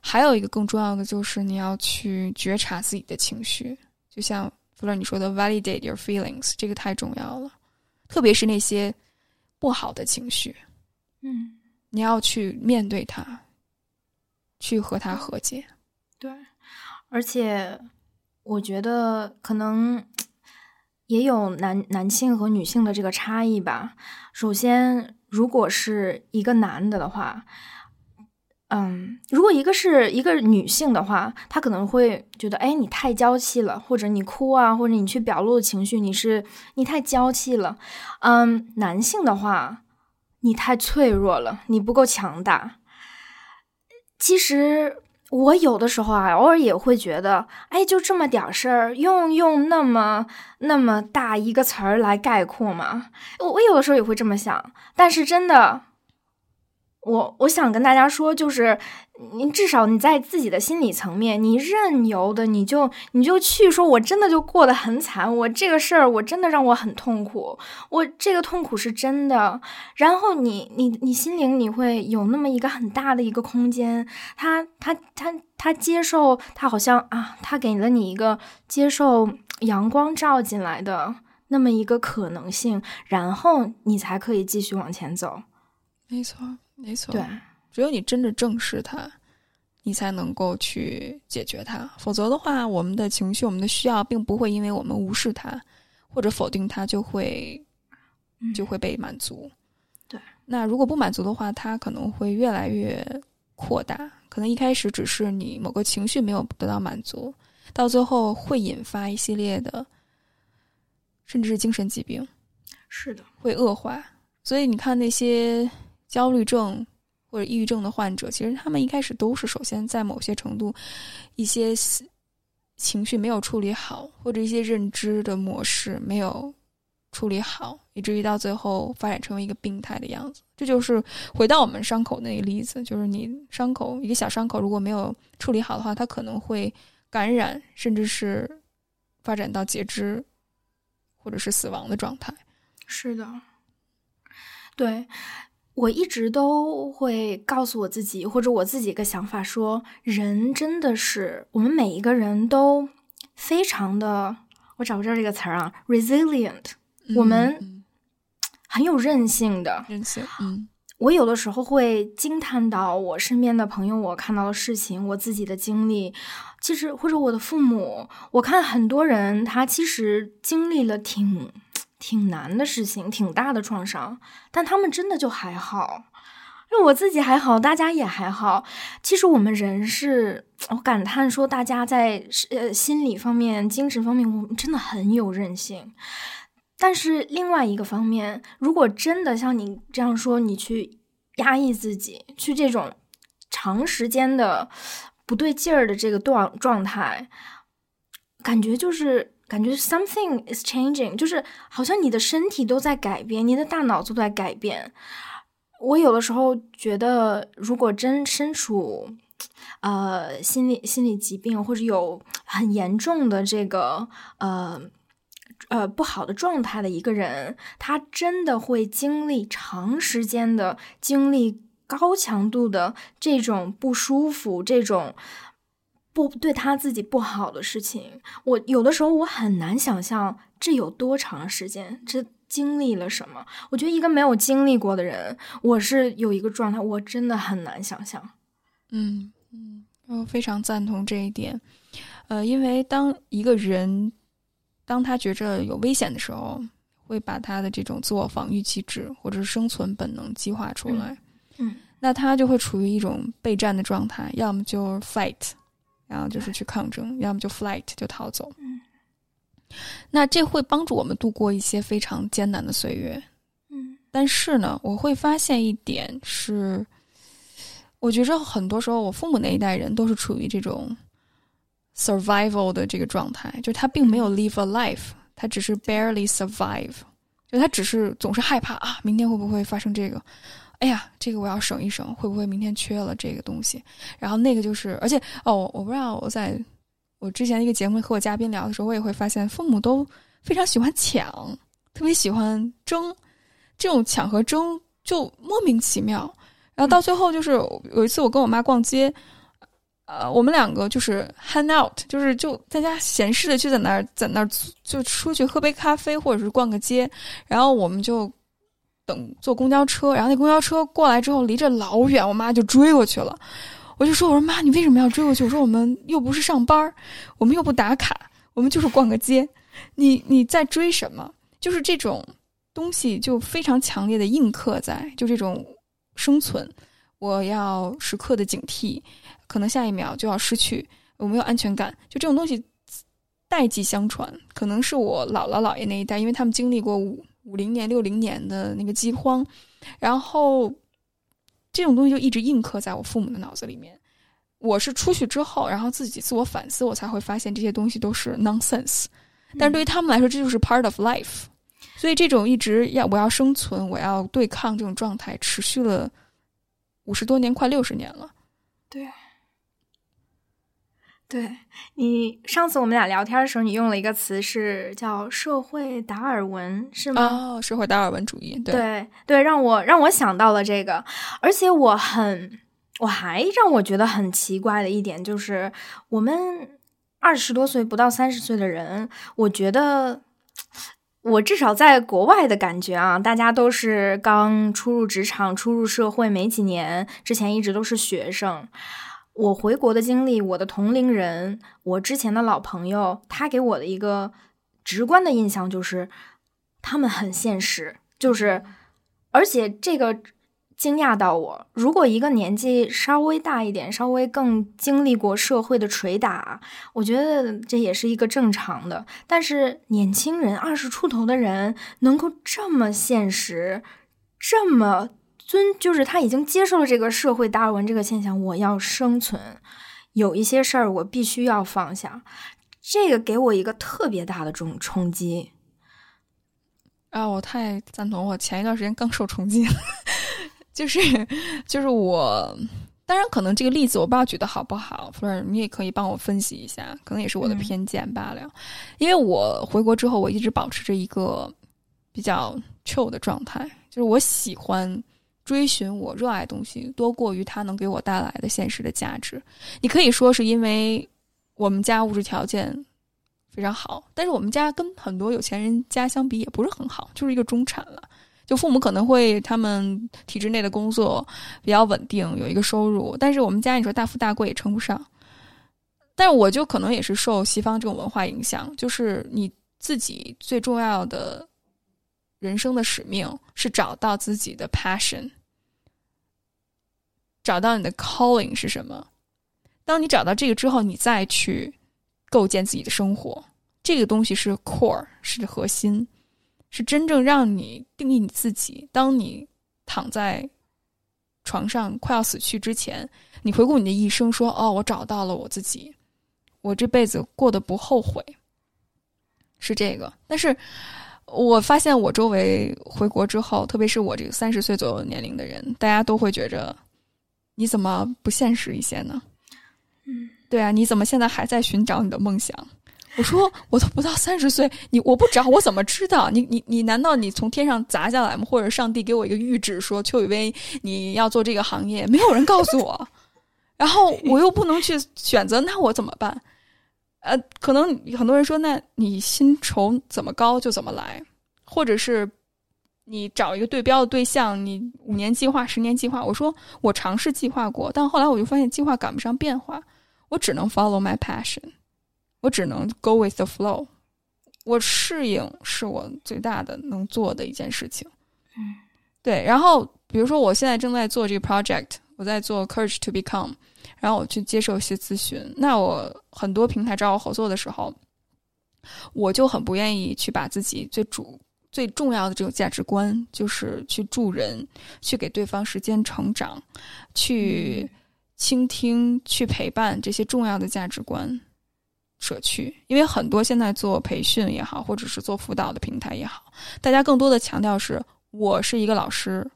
还有一个更重要的就是你要去觉察自己的情绪，就像弗勒你说的 “validate your feelings”，这个太重要了。特别是那些不好的情绪，嗯，你要去面对它，去和它和解。对，而且我觉得可能。也有男男性和女性的这个差异吧。首先，如果是一个男的的话，嗯，如果一个是一个女性的话，她可能会觉得，哎，你太娇气了，或者你哭啊，或者你去表露情绪，你是你太娇气了。嗯，男性的话，你太脆弱了，你不够强大。其实。我有的时候啊，偶尔也会觉得，哎，就这么点事儿，用用那么那么大一个词儿来概括吗？我我有的时候也会这么想，但是真的。我我想跟大家说，就是你至少你在自己的心理层面，你任由的，你就你就去说，我真的就过得很惨，我这个事儿我真的让我很痛苦，我这个痛苦是真的。然后你你你心灵你会有那么一个很大的一个空间，他他他他接受，他好像啊，他给了你一个接受阳光照进来的那么一个可能性，然后你才可以继续往前走。没错。没错，对，只有你真的正视它，你才能够去解决它。否则的话，我们的情绪、我们的需要，并不会因为我们无视它或者否定它，就会就会被满足。对，那如果不满足的话，它可能会越来越扩大。可能一开始只是你某个情绪没有得到满足，到最后会引发一系列的，甚至是精神疾病。是的，会恶化。所以你看那些。焦虑症或者抑郁症的患者，其实他们一开始都是首先在某些程度，一些情绪没有处理好，或者一些认知的模式没有处理好，以至于到最后发展成为一个病态的样子。这就是回到我们伤口那个例子，就是你伤口一个小伤口如果没有处理好的话，它可能会感染，甚至是发展到截肢或者是死亡的状态。是的，对。我一直都会告诉我自己，或者我自己一个想法，说人真的是我们每一个人都非常的，我找不着这个词儿啊，resilient，我们很有韧性的。韧性，嗯，我有的时候会惊叹到我身边的朋友，我看到的事情，我自己的经历，其实或者我的父母，我看很多人他其实经历了挺。挺难的事情，挺大的创伤，但他们真的就还好，就我自己还好，大家也还好。其实我们人是，我感叹说，大家在呃心理方面、精神方面，我们真的很有韧性。但是另外一个方面，如果真的像你这样说，你去压抑自己，去这种长时间的不对劲儿的这个状状态，感觉就是。感觉 something is changing，就是好像你的身体都在改变，你的大脑都在改变。我有的时候觉得，如果真身处呃心理心理疾病或者有很严重的这个呃呃不好的状态的一个人，他真的会经历长时间的经历高强度的这种不舒服，这种。不对他自己不好的事情，我有的时候我很难想象这有多长时间，这经历了什么。我觉得一个没有经历过的人，我是有一个状态，我真的很难想象。嗯嗯，我非常赞同这一点。呃，因为当一个人当他觉着有危险的时候，会把他的这种自我防御机制或者是生存本能激化出来。嗯，那他就会处于一种备战的状态，要么就 fight。然后就是去抗争，要么就 flight 就逃走。嗯，那这会帮助我们度过一些非常艰难的岁月。嗯，但是呢，我会发现一点是，我觉着很多时候我父母那一代人都是处于这种 survival 的这个状态，就他并没有 live a life，他只是 barely survive。就他只是总是害怕啊，明天会不会发生这个？哎呀，这个我要省一省，会不会明天缺了这个东西？然后那个就是，而且哦，我不知道我在我之前一个节目和我嘉宾聊的时候，我也会发现父母都非常喜欢抢，特别喜欢争，这种抢和争就莫名其妙。然后到最后就是有一次我跟我妈逛街。呃，我们两个就是 hang out，就是就在家闲适的就在那儿，在那儿就出去喝杯咖啡，或者是逛个街，然后我们就等坐公交车，然后那公交车过来之后离着老远，我妈就追过去了。我就说：“我说妈，你为什么要追过去？我说我们又不是上班，我们又不打卡，我们就是逛个街，你你在追什么？就是这种东西就非常强烈的印刻在，就这种生存，我要时刻的警惕。”可能下一秒就要失去，我没有安全感。就这种东西代际相传，可能是我姥姥姥爷那一代，因为他们经历过五五零年、六零年的那个饥荒，然后这种东西就一直印刻在我父母的脑子里面。我是出去之后，然后自己自我反思，我才会发现这些东西都是 nonsense。但是对于他们来说，这就是 part of life。所以这种一直要我要生存，我要对抗这种状态，持续了五十多年，快六十年了。对。对你上次我们俩聊天的时候，你用了一个词是叫“社会达尔文”，是吗？哦，社会达尔文主义。对对，让我让我想到了这个，而且我很，我还让我觉得很奇怪的一点就是，我们二十多岁不到三十岁的人，我觉得我至少在国外的感觉啊，大家都是刚初入职场、初入社会没几年，之前一直都是学生。我回国的经历，我的同龄人，我之前的老朋友，他给我的一个直观的印象就是，他们很现实，就是，而且这个惊讶到我。如果一个年纪稍微大一点，稍微更经历过社会的捶打，我觉得这也是一个正常的。但是年轻人二十出头的人能够这么现实，这么。尊就是他已经接受了这个社会达尔文这个现象，我要生存，有一些事儿我必须要放下，这个给我一个特别大的这种冲击。啊，我太赞同！我前一段时间刚受冲击，就是就是我，当然可能这个例子我不知道举的好不好，或者你也可以帮我分析一下，可能也是我的偏见罢了。因为我回国之后，我一直保持着一个比较 chill 的状态，就是我喜欢。追寻我热爱东西多过于它能给我带来的现实的价值，你可以说是因为我们家物质条件非常好，但是我们家跟很多有钱人家相比也不是很好，就是一个中产了。就父母可能会他们体制内的工作比较稳定，有一个收入，但是我们家你说大富大贵也称不上。但我就可能也是受西方这种文化影响，就是你自己最重要的。人生的使命是找到自己的 passion，找到你的 calling 是什么？当你找到这个之后，你再去构建自己的生活。这个东西是 core，是核心，是真正让你定义你自己。当你躺在床上快要死去之前，你回顾你的一生，说：“哦，我找到了我自己，我这辈子过得不后悔。”是这个，但是。我发现我周围回国之后，特别是我这个三十岁左右年龄的人，大家都会觉着，你怎么不现实一些呢？嗯，对啊，你怎么现在还在寻找你的梦想？我说我都不到三十岁，你我不找我怎么知道？你你你难道你从天上砸下来吗？或者上帝给我一个谕旨说邱雨薇你要做这个行业？没有人告诉我，然后我又不能去选择，那我怎么办？呃，可能很多人说，那你薪酬怎么高就怎么来，或者是你找一个对标的对象，你五年计划、十年计划。我说我尝试计划过，但后来我就发现计划赶不上变化，我只能 follow my passion，我只能 go with the flow，我适应是我最大的能做的一件事情。嗯，对。然后比如说，我现在正在做这个 project，我在做 courage to become。然后我去接受一些咨询，那我很多平台找我合作的时候，我就很不愿意去把自己最主最重要的这种价值观，就是去助人，去给对方时间成长，去倾听，去陪伴这些重要的价值观，舍去，因为很多现在做培训也好，或者是做辅导的平台也好，大家更多的强调是我是一个老师。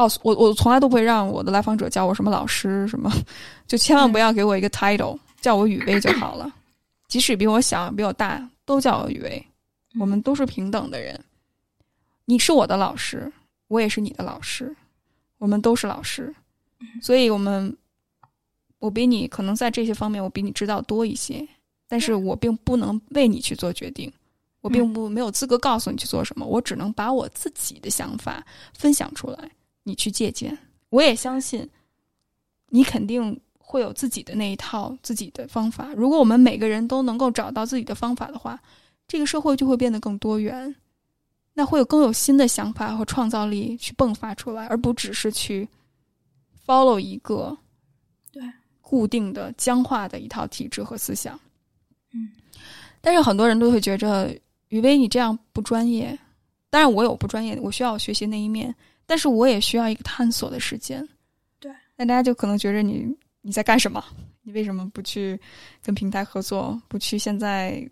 哦，我我从来都不会让我的来访者叫我什么老师什么，就千万不要给我一个 title，叫我雨薇就好了。即使比我小比我大，都叫我雨薇，我们都是平等的人。你是我的老师，我也是你的老师，我们都是老师，所以我们我比你可能在这些方面我比你知道多一些，但是我并不能为你去做决定，我并不没有资格告诉你去做什么，我只能把我自己的想法分享出来，你去借鉴。我也相信你肯定会有自己的那一套自己的方法。如果我们每个人都能够找到自己的方法的话，这个社会就会变得更多元。那会有更有新的想法和创造力去迸发出来，而不只是去 follow 一个对固定的僵化的一套体制和思想。嗯，但是很多人都会觉着雨薇你这样不专业。当然，我有不专业，我需要学习那一面，但是我也需要一个探索的时间。对，那大家就可能觉着你你在干什么？你为什么不去跟平台合作？不去现在？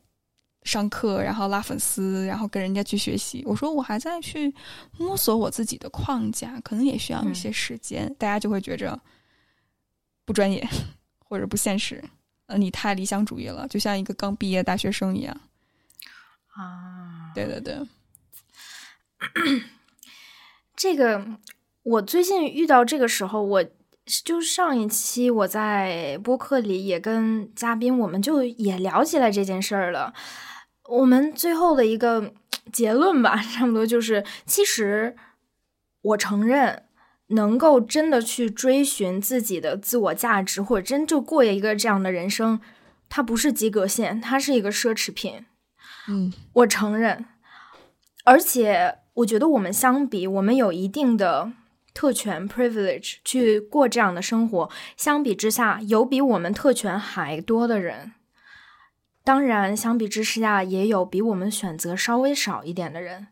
上课，然后拉粉丝，然后跟人家去学习。我说我还在去摸索我自己的框架，可能也需要一些时间。大家就会觉着不专业或者不现实，呃，你太理想主义了，就像一个刚毕业大学生一样。啊，对对对，这个我最近遇到这个时候，我就上一期我在播客里也跟嘉宾，我们就也聊起来这件事儿了。我们最后的一个结论吧，差不多就是，其实我承认，能够真的去追寻自己的自我价值，或者真就过一个这样的人生，它不是及格线，它是一个奢侈品。嗯，我承认，而且我觉得我们相比，我们有一定的特权 privilege 去过这样的生活，相比之下，有比我们特权还多的人。当然，相比之下，也有比我们选择稍微少一点的人。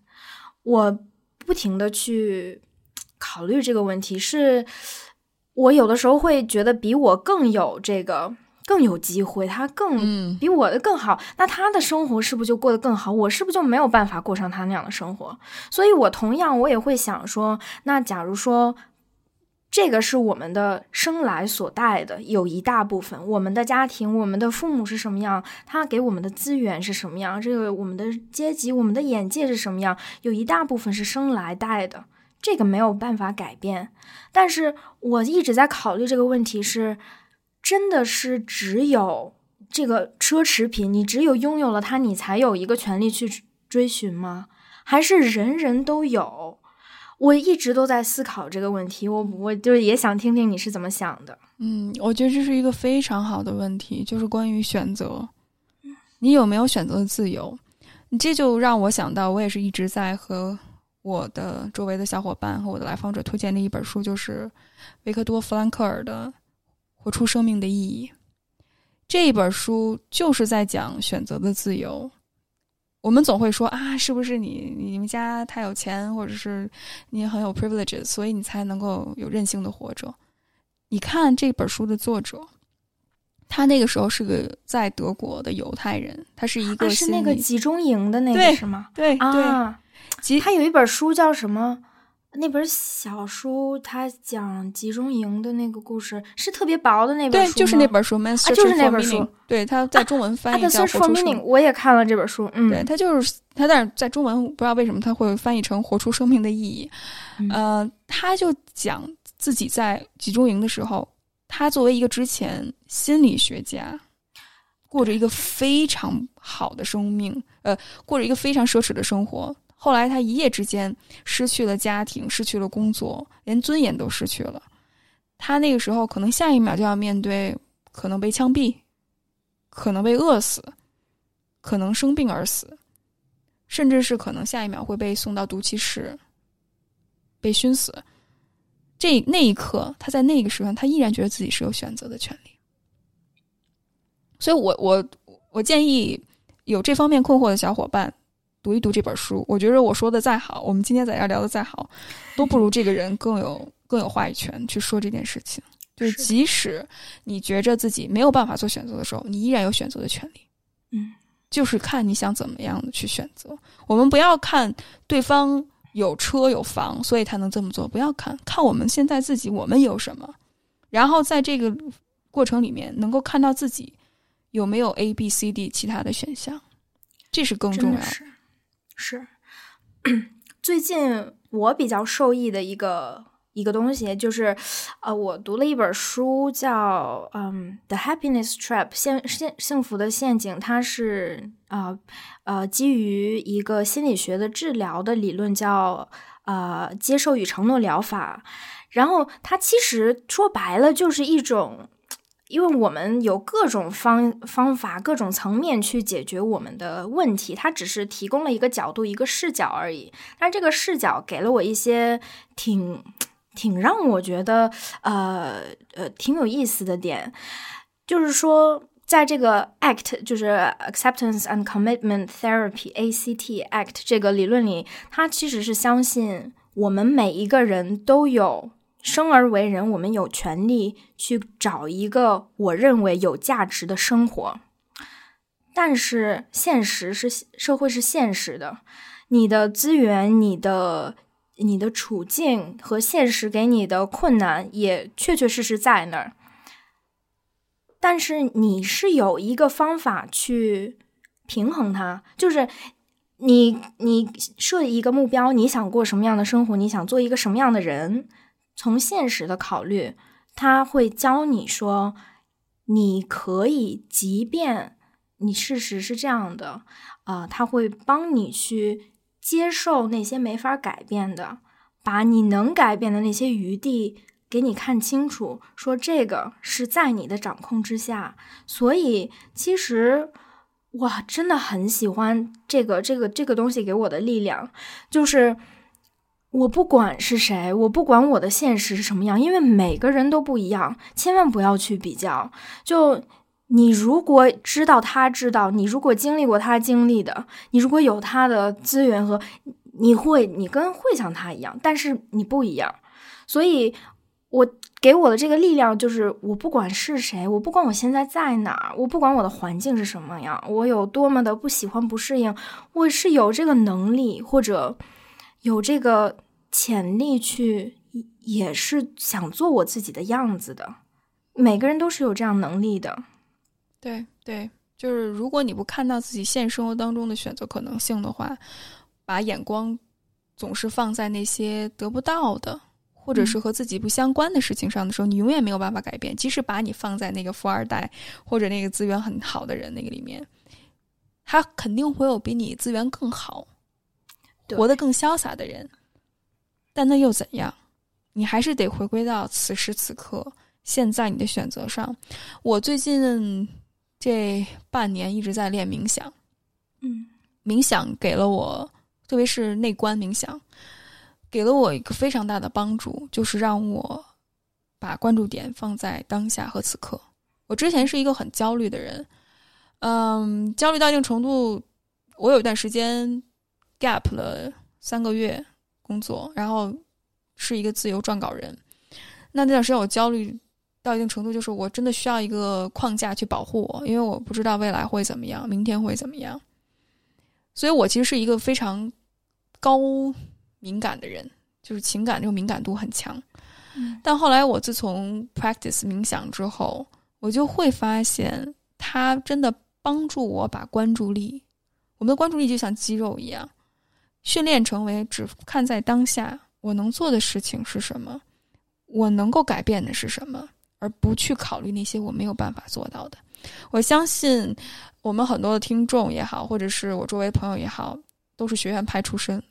我不停的去考虑这个问题，是我有的时候会觉得比我更有这个更有机会，他更比我的更好，那他的生活是不是就过得更好？我是不是就没有办法过上他那样的生活？所以，我同样我也会想说，那假如说。这个是我们的生来所带的，有一大部分，我们的家庭，我们的父母是什么样，他给我们的资源是什么样，这个我们的阶级，我们的眼界是什么样，有一大部分是生来带的，这个没有办法改变。但是我一直在考虑这个问题：是真的是只有这个奢侈品，你只有拥有了它，你才有一个权利去追寻吗？还是人人都有？我一直都在思考这个问题，我我就也想听听你是怎么想的。嗯，我觉得这是一个非常好的问题，就是关于选择，你有没有选择的自由？你这就让我想到，我也是一直在和我的周围的小伙伴和我的来访者推荐的一本书，就是维克多·弗兰克尔的《活出生命的意义》。这一本书就是在讲选择的自由。我们总会说啊，是不是你你们家太有钱，或者是你很有 privileges，所以你才能够有任性的活着？你看这本书的作者，他那个时候是个在德国的犹太人，他是一个是那个集中营的那个是吗？对啊，他有一本书叫什么？那本小书，他讲集中营的那个故事，是特别薄的那本书对，就是那本书，啊，就是那本书。对，他在中文翻译叫《活出生命》，我也看了这本书。嗯，对他就是他，但是在中文不知道为什么他会翻译成《活出生命的意义》。呃，他就讲自己在集中营的时候，他作为一个之前心理学家，过着一个非常好的生命，呃，过着一个非常奢侈的生活。后来，他一夜之间失去了家庭，失去了工作，连尊严都失去了。他那个时候可能下一秒就要面对可能被枪毙，可能被饿死，可能生病而死，甚至是可能下一秒会被送到毒气室被熏死。这那一刻，他在那个时刻，他依然觉得自己是有选择的权利。所以我我我建议有这方面困惑的小伙伴。读一读这本书，我觉得我说的再好，我们今天在这聊的再好，都不如这个人更有更有话语权去说这件事情。就是，即使你觉着自己没有办法做选择的时候，你依然有选择的权利。嗯，就是看你想怎么样的去选择。我们不要看对方有车有房，所以他能这么做，不要看看我们现在自己我们有什么，然后在这个过程里面能够看到自己有没有 A、B、C、D 其他的选项，这是更重要的。是，最近我比较受益的一个。一个东西就是，呃，我读了一本书，叫嗯，《The Happiness Trap》幸幸幸福的陷阱。它是啊呃，基于一个心理学的治疗的理论，叫呃接受与承诺疗法。然后它其实说白了就是一种，因为我们有各种方方法、各种层面去解决我们的问题，它只是提供了一个角度、一个视角而已。但这个视角给了我一些挺。挺让我觉得，呃呃，挺有意思的点，就是说，在这个 ACT，就是 Acceptance and Commitment Therapy（ACT Act） 这个理论里，它其实是相信我们每一个人都有生而为人，我们有权利去找一个我认为有价值的生活。但是现实是社会是现实的，你的资源，你的。你的处境和现实给你的困难也确确实实在那儿，但是你是有一个方法去平衡它，就是你你设一个目标，你想过什么样的生活，你想做一个什么样的人，从现实的考虑，他会教你说，你可以，即便你事实是这样的，啊，他会帮你去。接受那些没法改变的，把你能改变的那些余地给你看清楚，说这个是在你的掌控之下。所以，其实哇，真的很喜欢这个这个这个东西给我的力量，就是我不管是谁，我不管我的现实是什么样，因为每个人都不一样，千万不要去比较。就。你如果知道他知道，你如果经历过他经历的，你如果有他的资源和，你会你跟会像他一样，但是你不一样。所以，我给我的这个力量就是，我不管是谁，我不管我现在在哪儿，我不管我的环境是什么样，我有多么的不喜欢不适应，我是有这个能力或者有这个潜力去，也是想做我自己的样子的。每个人都是有这样能力的。对对，就是如果你不看到自己现实生活当中的选择可能性的话，把眼光总是放在那些得不到的，或者是和自己不相关的事情上的时候，你永远没有办法改变。即使把你放在那个富二代或者那个资源很好的人那个里面，他肯定会有比你资源更好、活得更潇洒的人。但那又怎样？你还是得回归到此时此刻，现在你的选择上。我最近。这半年一直在练冥想，嗯，冥想给了我，特别是内观冥想，给了我一个非常大的帮助，就是让我把关注点放在当下和此刻。我之前是一个很焦虑的人，嗯，焦虑到一定程度，我有一段时间 gap 了三个月工作，然后是一个自由撰稿人。那那段时间我焦虑。到一定程度，就是我真的需要一个框架去保护我，因为我不知道未来会怎么样，明天会怎么样。所以我其实是一个非常高敏感的人，就是情感这种敏感度很强。但后来我自从 practice 冥想之后，我就会发现，它真的帮助我把关注力，我们的关注力就像肌肉一样，训练成为只看在当下，我能做的事情是什么，我能够改变的是什么。而不去考虑那些我没有办法做到的。我相信我们很多的听众也好，或者是我周围朋友也好，都是学院派出身。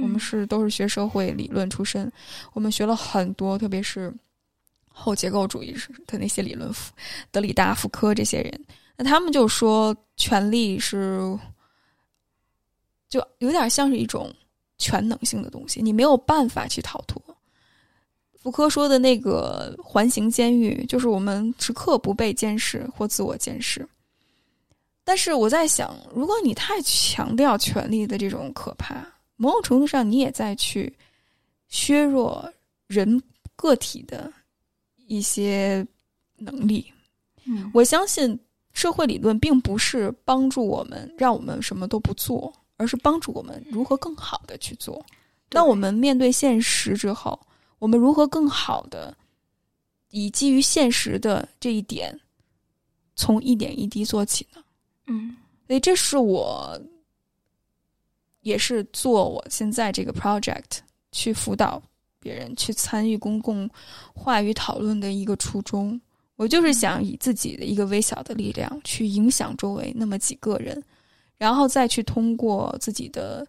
我们是都是学社会理论出身，我们学了很多，特别是后结构主义的那些理论，德里达、福柯这些人。那他们就说，权力是就有点像是一种全能性的东西，你没有办法去逃脱。福柯说的那个环形监狱，就是我们时刻不被监视或自我监视。但是我在想，如果你太强调权力的这种可怕，某种程度上你也在去削弱人个体的一些能力。嗯，我相信社会理论并不是帮助我们让我们什么都不做，而是帮助我们如何更好的去做。当我们面对现实之后，我们如何更好的以基于现实的这一点，从一点一滴做起呢？嗯，所以这是我也是做我现在这个 project 去辅导别人去参与公共话语讨论的一个初衷。我就是想以自己的一个微小的力量去影响周围那么几个人，然后再去通过自己的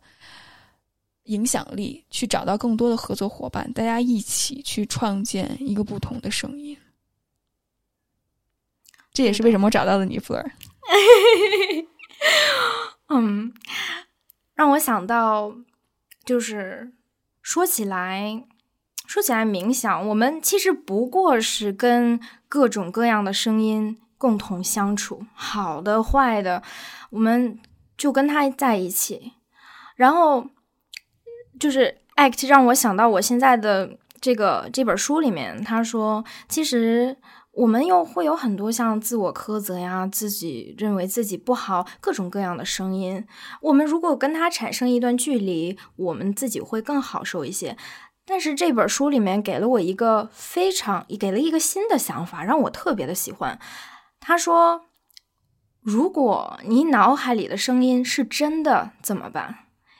影响力去找到更多的合作伙伴，大家一起去创建一个不同的声音。这也是为什么我找到了你，福尔。嗯，让我想到，就是说起来，说起来冥想，我们其实不过是跟各种各样的声音共同相处，好的、坏的，我们就跟他在一起。然后就是 act 让我想到我现在的这个这本书里面，他说，其实。我们又会有很多像自我苛责呀，自己认为自己不好，各种各样的声音。我们如果跟他产生一段距离，我们自己会更好受一些。但是这本书里面给了我一个非常，给了一个新的想法，让我特别的喜欢。他说：“如果你脑海里的声音是真的怎么办？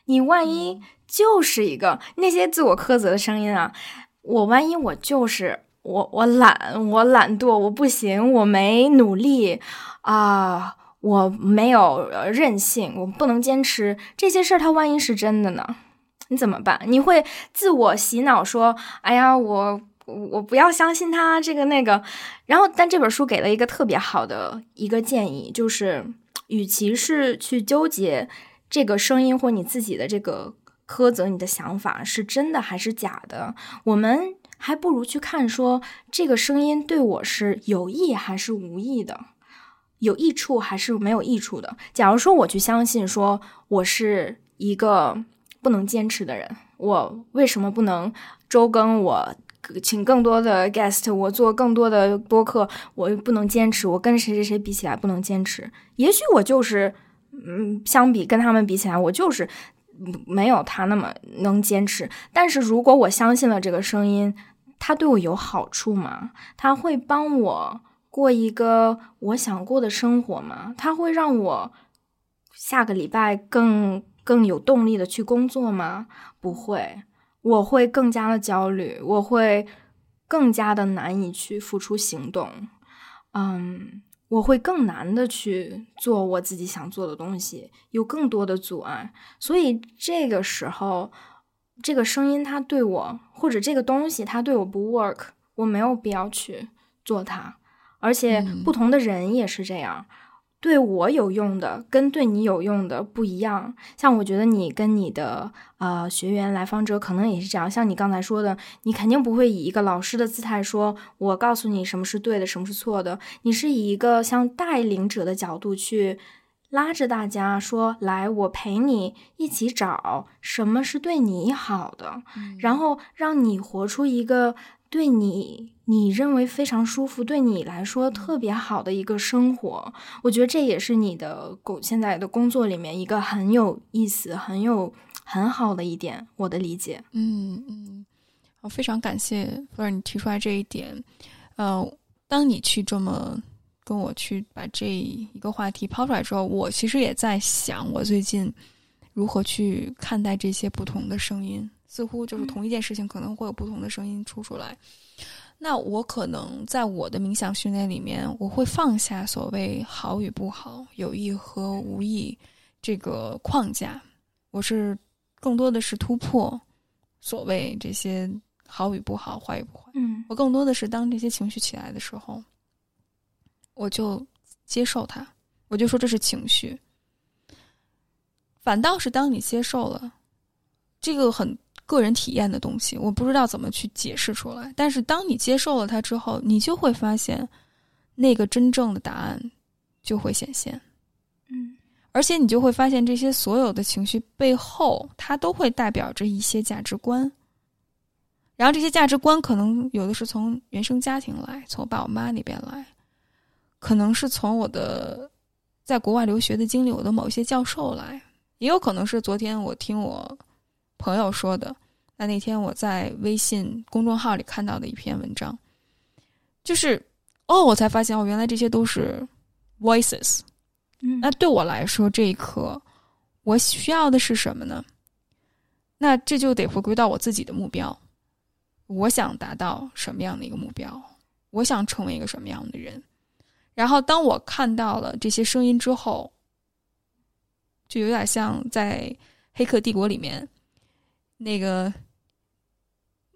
你万一就是一个那些自我苛责的声音啊？我万一我就是。”我我懒，我懒惰，我不行，我没努力啊，我没有韧性，我不能坚持这些事儿。它万一是真的呢？你怎么办？你会自我洗脑说：“哎呀，我我不要相信他这个那个。”然后，但这本书给了一个特别好的一个建议，就是与其是去纠结这个声音或你自己的这个苛责，你的想法是真的还是假的，我们。还不如去看，说这个声音对我是有益还是无益的，有益处还是没有益处的。假如说我去相信，说我是一个不能坚持的人，我为什么不能周更？我请更多的 guest，我做更多的播客，我不能坚持？我跟谁谁谁比起来不能坚持？也许我就是，嗯，相比跟他们比起来，我就是没有他那么能坚持。但是如果我相信了这个声音，他对我有好处吗？他会帮我过一个我想过的生活吗？他会让我下个礼拜更更有动力的去工作吗？不会，我会更加的焦虑，我会更加的难以去付出行动，嗯，我会更难的去做我自己想做的东西，有更多的阻碍，所以这个时候。这个声音它对我，或者这个东西它对我不 work，我没有必要去做它。而且不同的人也是这样，对我有用的跟对你有用的不一样。像我觉得你跟你的呃学员来访者可能也是这样。像你刚才说的，你肯定不会以一个老师的姿态说，我告诉你什么是对的，什么是错的。你是以一个像带领者的角度去。拉着大家说：“来，我陪你一起找什么是对你好的，然后让你活出一个对你你认为非常舒服、对你来说特别好的一个生活。我觉得这也是你的工现在的工作里面一个很有意思、很有很好的一点。我的理解，嗯嗯，我非常感谢弗尔你提出来这一点。呃，当你去这么。跟我去把这一个话题抛出来之后，我其实也在想，我最近如何去看待这些不同的声音。似乎就是同一件事情，可能会有不同的声音出出来。那我可能在我的冥想训练里面，我会放下所谓好与不好、有意和无意这个框架。我是更多的是突破所谓这些好与不好、坏与不坏。嗯，我更多的是当这些情绪起来的时候。我就接受它，我就说这是情绪。反倒是当你接受了这个很个人体验的东西，我不知道怎么去解释出来。但是当你接受了它之后，你就会发现那个真正的答案就会显现。嗯，而且你就会发现这些所有的情绪背后，它都会代表着一些价值观。然后这些价值观可能有的是从原生家庭来，从我爸我妈那边来。可能是从我的在国外留学的经历，我的某一些教授来，也有可能是昨天我听我朋友说的。那那天我在微信公众号里看到的一篇文章，就是哦，我才发现哦，原来这些都是 voices。嗯，那对我来说，这一刻我需要的是什么呢？那这就得回归到我自己的目标。我想达到什么样的一个目标？我想成为一个什么样的人？然后，当我看到了这些声音之后，就有点像在《黑客帝国》里面那个。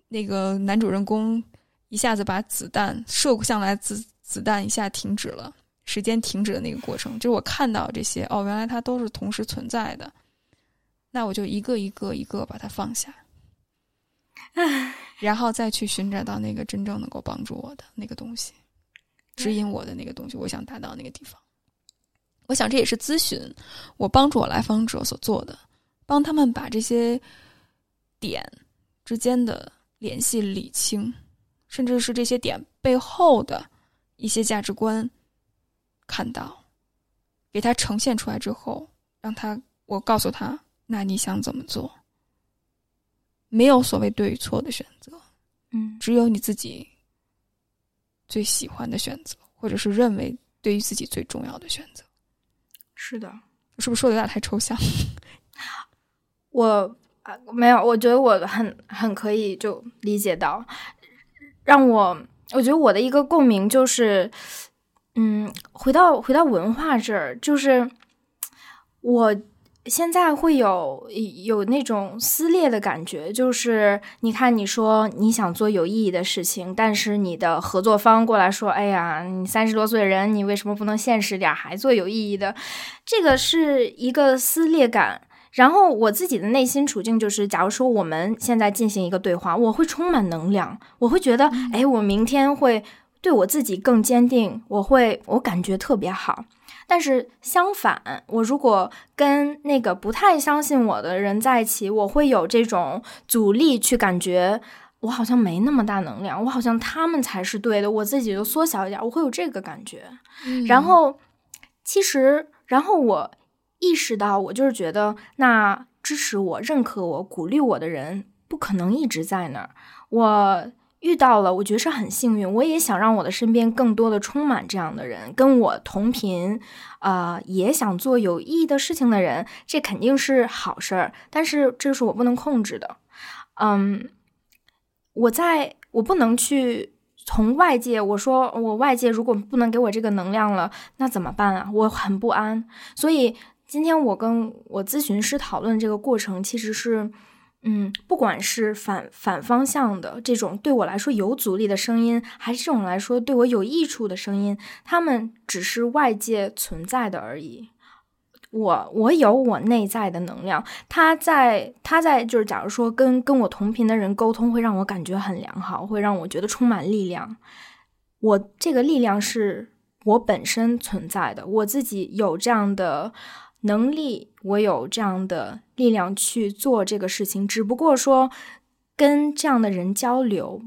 那个男主人公一下子把子弹射向来，子子弹一下停止了，时间停止的那个过程，就是我看到这些哦，原来它都是同时存在的，那我就一个一个一个把它放下，然后再去寻找到那个真正能够帮助我的那个东西，指引我的那个东西，我想达到那个地方。我想这也是咨询我帮助我来访者所做的，帮他们把这些点之间的。联系理清，甚至是这些点背后的一些价值观，看到，给他呈现出来之后，让他我告诉他，那你想怎么做？没有所谓对与错的选择，嗯，只有你自己最喜欢的选择，或者是认为对于自己最重要的选择。是的，是不是说的有点太抽象？我。啊，没有，我觉得我很很可以就理解到，让我我觉得我的一个共鸣就是，嗯，回到回到文化这儿，就是我现在会有有那种撕裂的感觉，就是你看，你说你想做有意义的事情，但是你的合作方过来说，哎呀，你三十多岁的人，你为什么不能现实点，还做有意义的？这个是一个撕裂感。然后我自己的内心处境就是，假如说我们现在进行一个对话，我会充满能量，我会觉得，哎，我明天会对我自己更坚定，我会，我感觉特别好。但是相反，我如果跟那个不太相信我的人在一起，我会有这种阻力，去感觉我好像没那么大能量，我好像他们才是对的，我自己就缩小一点，我会有这个感觉。然后，其实，然后我。意识到，我就是觉得，那支持我、认可我、鼓励我的人，不可能一直在那儿。我遇到了，我觉得是很幸运。我也想让我的身边更多的充满这样的人，跟我同频，呃，也想做有意义的事情的人，这肯定是好事儿。但是这是我不能控制的。嗯，我在我不能去从外界，我说我外界如果不能给我这个能量了，那怎么办啊？我很不安，所以。今天我跟我咨询师讨论这个过程，其实是，嗯，不管是反反方向的这种对我来说有阻力的声音，还是这种来说对我有益处的声音，他们只是外界存在的而已。我我有我内在的能量，他在他在就是，假如说跟跟我同频的人沟通，会让我感觉很良好，会让我觉得充满力量。我这个力量是我本身存在的，我自己有这样的。能力，我有这样的力量去做这个事情，只不过说跟这样的人交流，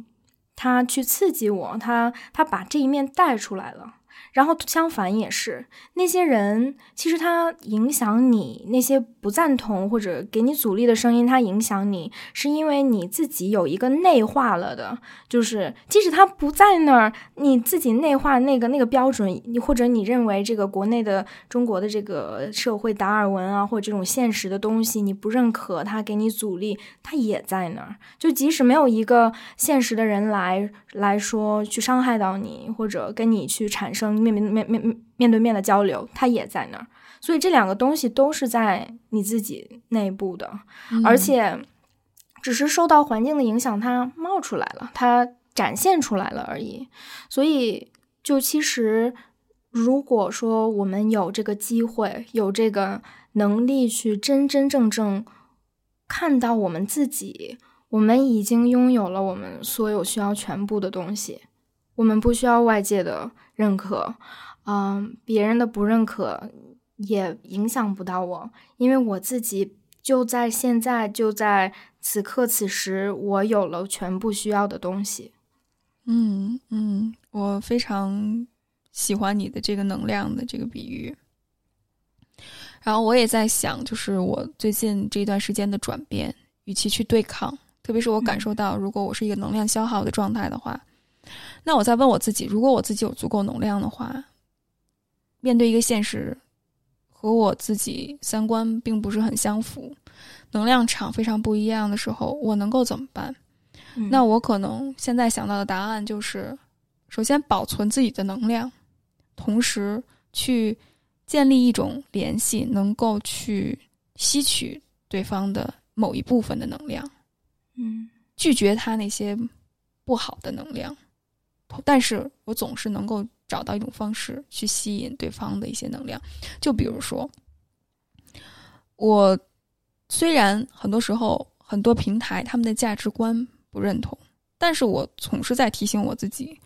他去刺激我，他他把这一面带出来了。然后相反也是，那些人其实他影响你，那些不赞同或者给你阻力的声音，他影响你，是因为你自己有一个内化了的，就是即使他不在那儿，你自己内化那个那个标准，你或者你认为这个国内的中国的这个社会达尔文啊，或者这种现实的东西，你不认可，他给你阻力，他也在那儿。就即使没有一个现实的人来来说去伤害到你，或者跟你去产生。面面面面面对面的交流，它也在那儿，所以这两个东西都是在你自己内部的，而且只是受到环境的影响，它冒出来了，它展现出来了而已。所以，就其实，如果说我们有这个机会，有这个能力去真真正正看到我们自己，我们已经拥有了我们所有需要全部的东西，我们不需要外界的。认可，嗯，别人的不认可也影响不到我，因为我自己就在现在，就在此刻此时，我有了全部需要的东西。嗯嗯，我非常喜欢你的这个能量的这个比喻。然后我也在想，就是我最近这段时间的转变，与其去对抗，特别是我感受到，如果我是一个能量消耗的状态的话，那我在问我自己，如果我自己有足够能量的话，面对一个现实和我自己三观并不是很相符，能量场非常不一样的时候，我能够怎么办？那我可能现在想到的答案就是，首先保存自己的能量，同时去建立一种联系，能够去吸取对方的某一部分的能量，嗯，拒绝他那些不好的能量，但是我总是能够找到一种方式去吸引对方的一些能量，就比如说，我虽然很多时候很多平台他们的价值观。不认同，但是我总是在提醒我自己，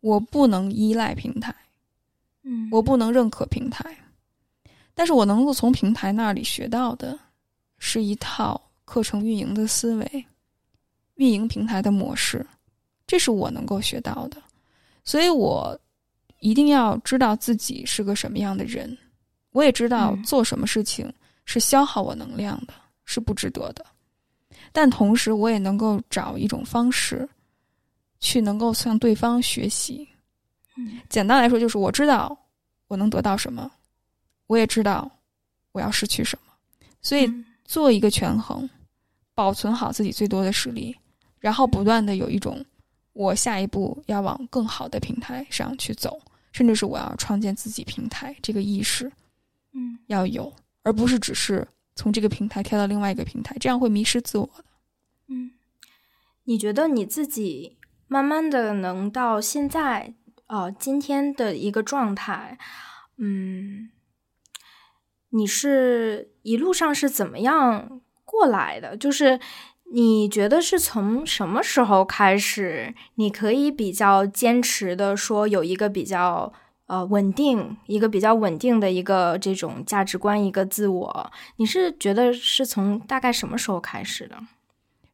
我不能依赖平台，嗯，我不能认可平台，但是我能够从平台那里学到的，是一套课程运营的思维，运营平台的模式，这是我能够学到的，所以我一定要知道自己是个什么样的人，我也知道做什么事情是消耗我能量的，是不值得的。但同时，我也能够找一种方式，去能够向对方学习。嗯，简单来说，就是我知道我能得到什么，我也知道我要失去什么，所以做一个权衡，保存好自己最多的实力，然后不断的有一种我下一步要往更好的平台上去走，甚至是我要创建自己平台这个意识，嗯，要有，而不是只是。从这个平台跳到另外一个平台，这样会迷失自我的。嗯，你觉得你自己慢慢的能到现在，呃，今天的一个状态，嗯，你是一路上是怎么样过来的？就是你觉得是从什么时候开始，你可以比较坚持的说有一个比较。呃，稳定一个比较稳定的一个这种价值观，一个自我，你是觉得是从大概什么时候开始的？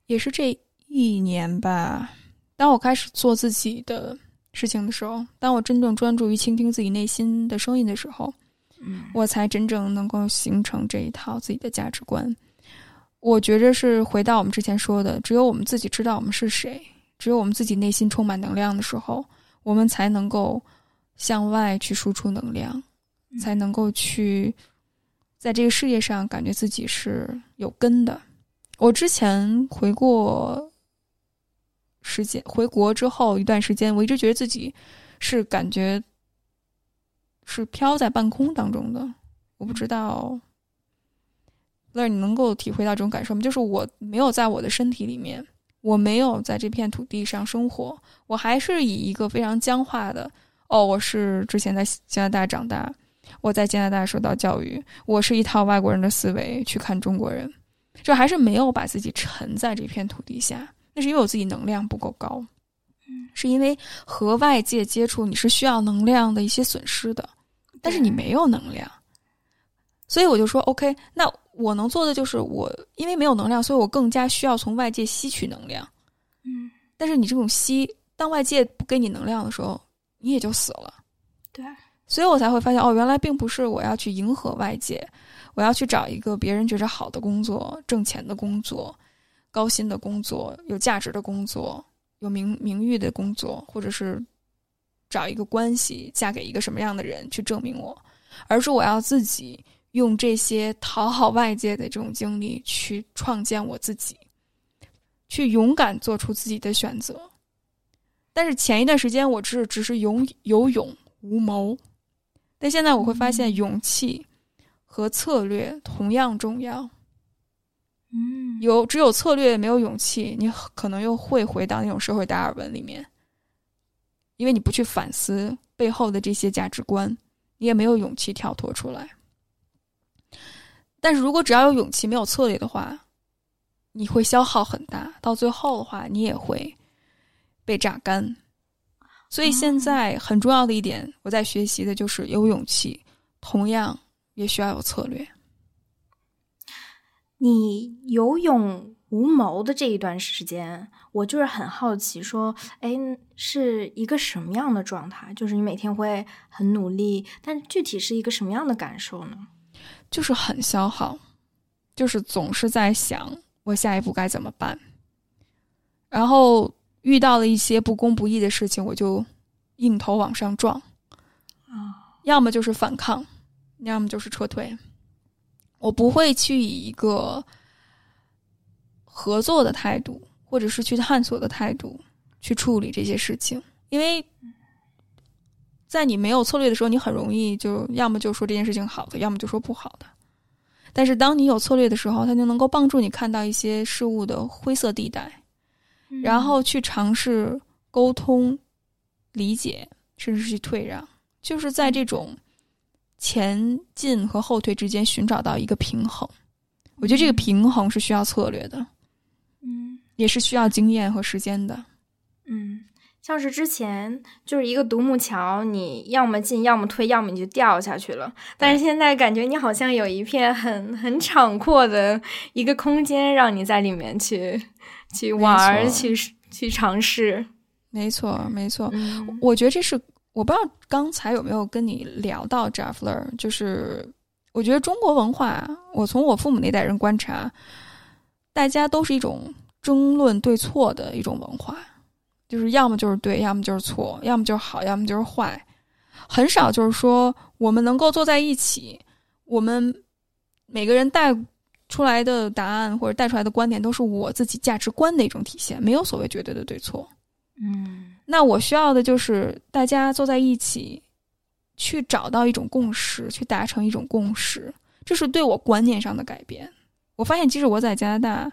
也是这一年吧。当我开始做自己的事情的时候，当我真正专注于倾听自己内心的声音的时候，嗯，我才真正能够形成这一套自己的价值观。我觉着是回到我们之前说的，只有我们自己知道我们是谁，只有我们自己内心充满能量的时候，我们才能够。向外去输出能量，才能够去在这个世界上感觉自己是有根的。我之前回过时间，回国之后一段时间，我一直觉得自己是感觉是飘在半空当中的。我不知道，那你能够体会到这种感受吗？就是我没有在我的身体里面，我没有在这片土地上生活，我还是以一个非常僵化的。哦，我是之前在加拿大长大，我在加拿大受到教育，我是一套外国人的思维去看中国人，就还是没有把自己沉在这片土地下。那是因为我自己能量不够高，嗯，是因为和外界接触你是需要能量的一些损失的，但是你没有能量，所以我就说 OK，那我能做的就是我因为没有能量，所以我更加需要从外界吸取能量，嗯，但是你这种吸，当外界不给你能量的时候。你也就死了，对，所以我才会发现哦，原来并不是我要去迎合外界，我要去找一个别人觉着好的工作、挣钱的工作、高薪的工作、有价值的工作、有名名誉的工作，或者是找一个关系、嫁给一个什么样的人去证明我，而是我要自己用这些讨好外界的这种经历去创建我自己，去勇敢做出自己的选择。但是前一段时间，我只只是有有勇无谋，但现在我会发现，勇气和策略同样重要。嗯，有只有策略没有勇气，你可能又会回到那种社会达尔文里面，因为你不去反思背后的这些价值观，你也没有勇气跳脱出来。但是如果只要有勇气没有策略的话，你会消耗很大，到最后的话，你也会。被榨干，所以现在很重要的一点，我在学习的就是有勇气，同样也需要有策略。你有勇无谋的这一段时间，我就是很好奇，说，哎，是一个什么样的状态？就是你每天会很努力，但具体是一个什么样的感受呢？就是很消耗，就是总是在想我下一步该怎么办，然后遇到了一些不公不义的事情，我就硬头往上撞，啊，要么就是反抗，要么就是撤退，我不会去以一个。合作的态度，或者是去探索的态度，去处理这些事情。因为在你没有策略的时候，你很容易就要么就说这件事情好的，要么就说不好的。但是当你有策略的时候，它就能够帮助你看到一些事物的灰色地带，然后去尝试沟通、理解，甚至是去退让，就是在这种前进和后退之间寻找到一个平衡。我觉得这个平衡是需要策略的。嗯也是需要经验和时间的，嗯，像是之前就是一个独木桥，你要么进，要么退，要么你就掉下去了。但是现在感觉你好像有一片很很敞阔的一个空间，让你在里面去去玩，去去尝试。没错，没错。我觉得这是我不知道刚才有没有跟你聊到 j a f f l e r 就是我觉得中国文化，我从我父母那代人观察，大家都是一种。争论对错的一种文化，就是要么就是对，要么就是错，要么就是好，要么就是坏，很少就是说我们能够坐在一起，我们每个人带出来的答案或者带出来的观点都是我自己价值观的一种体现，没有所谓绝对的对错。嗯，那我需要的就是大家坐在一起，去找到一种共识，去达成一种共识，这是对我观念上的改变。我发现，即使我在加拿大。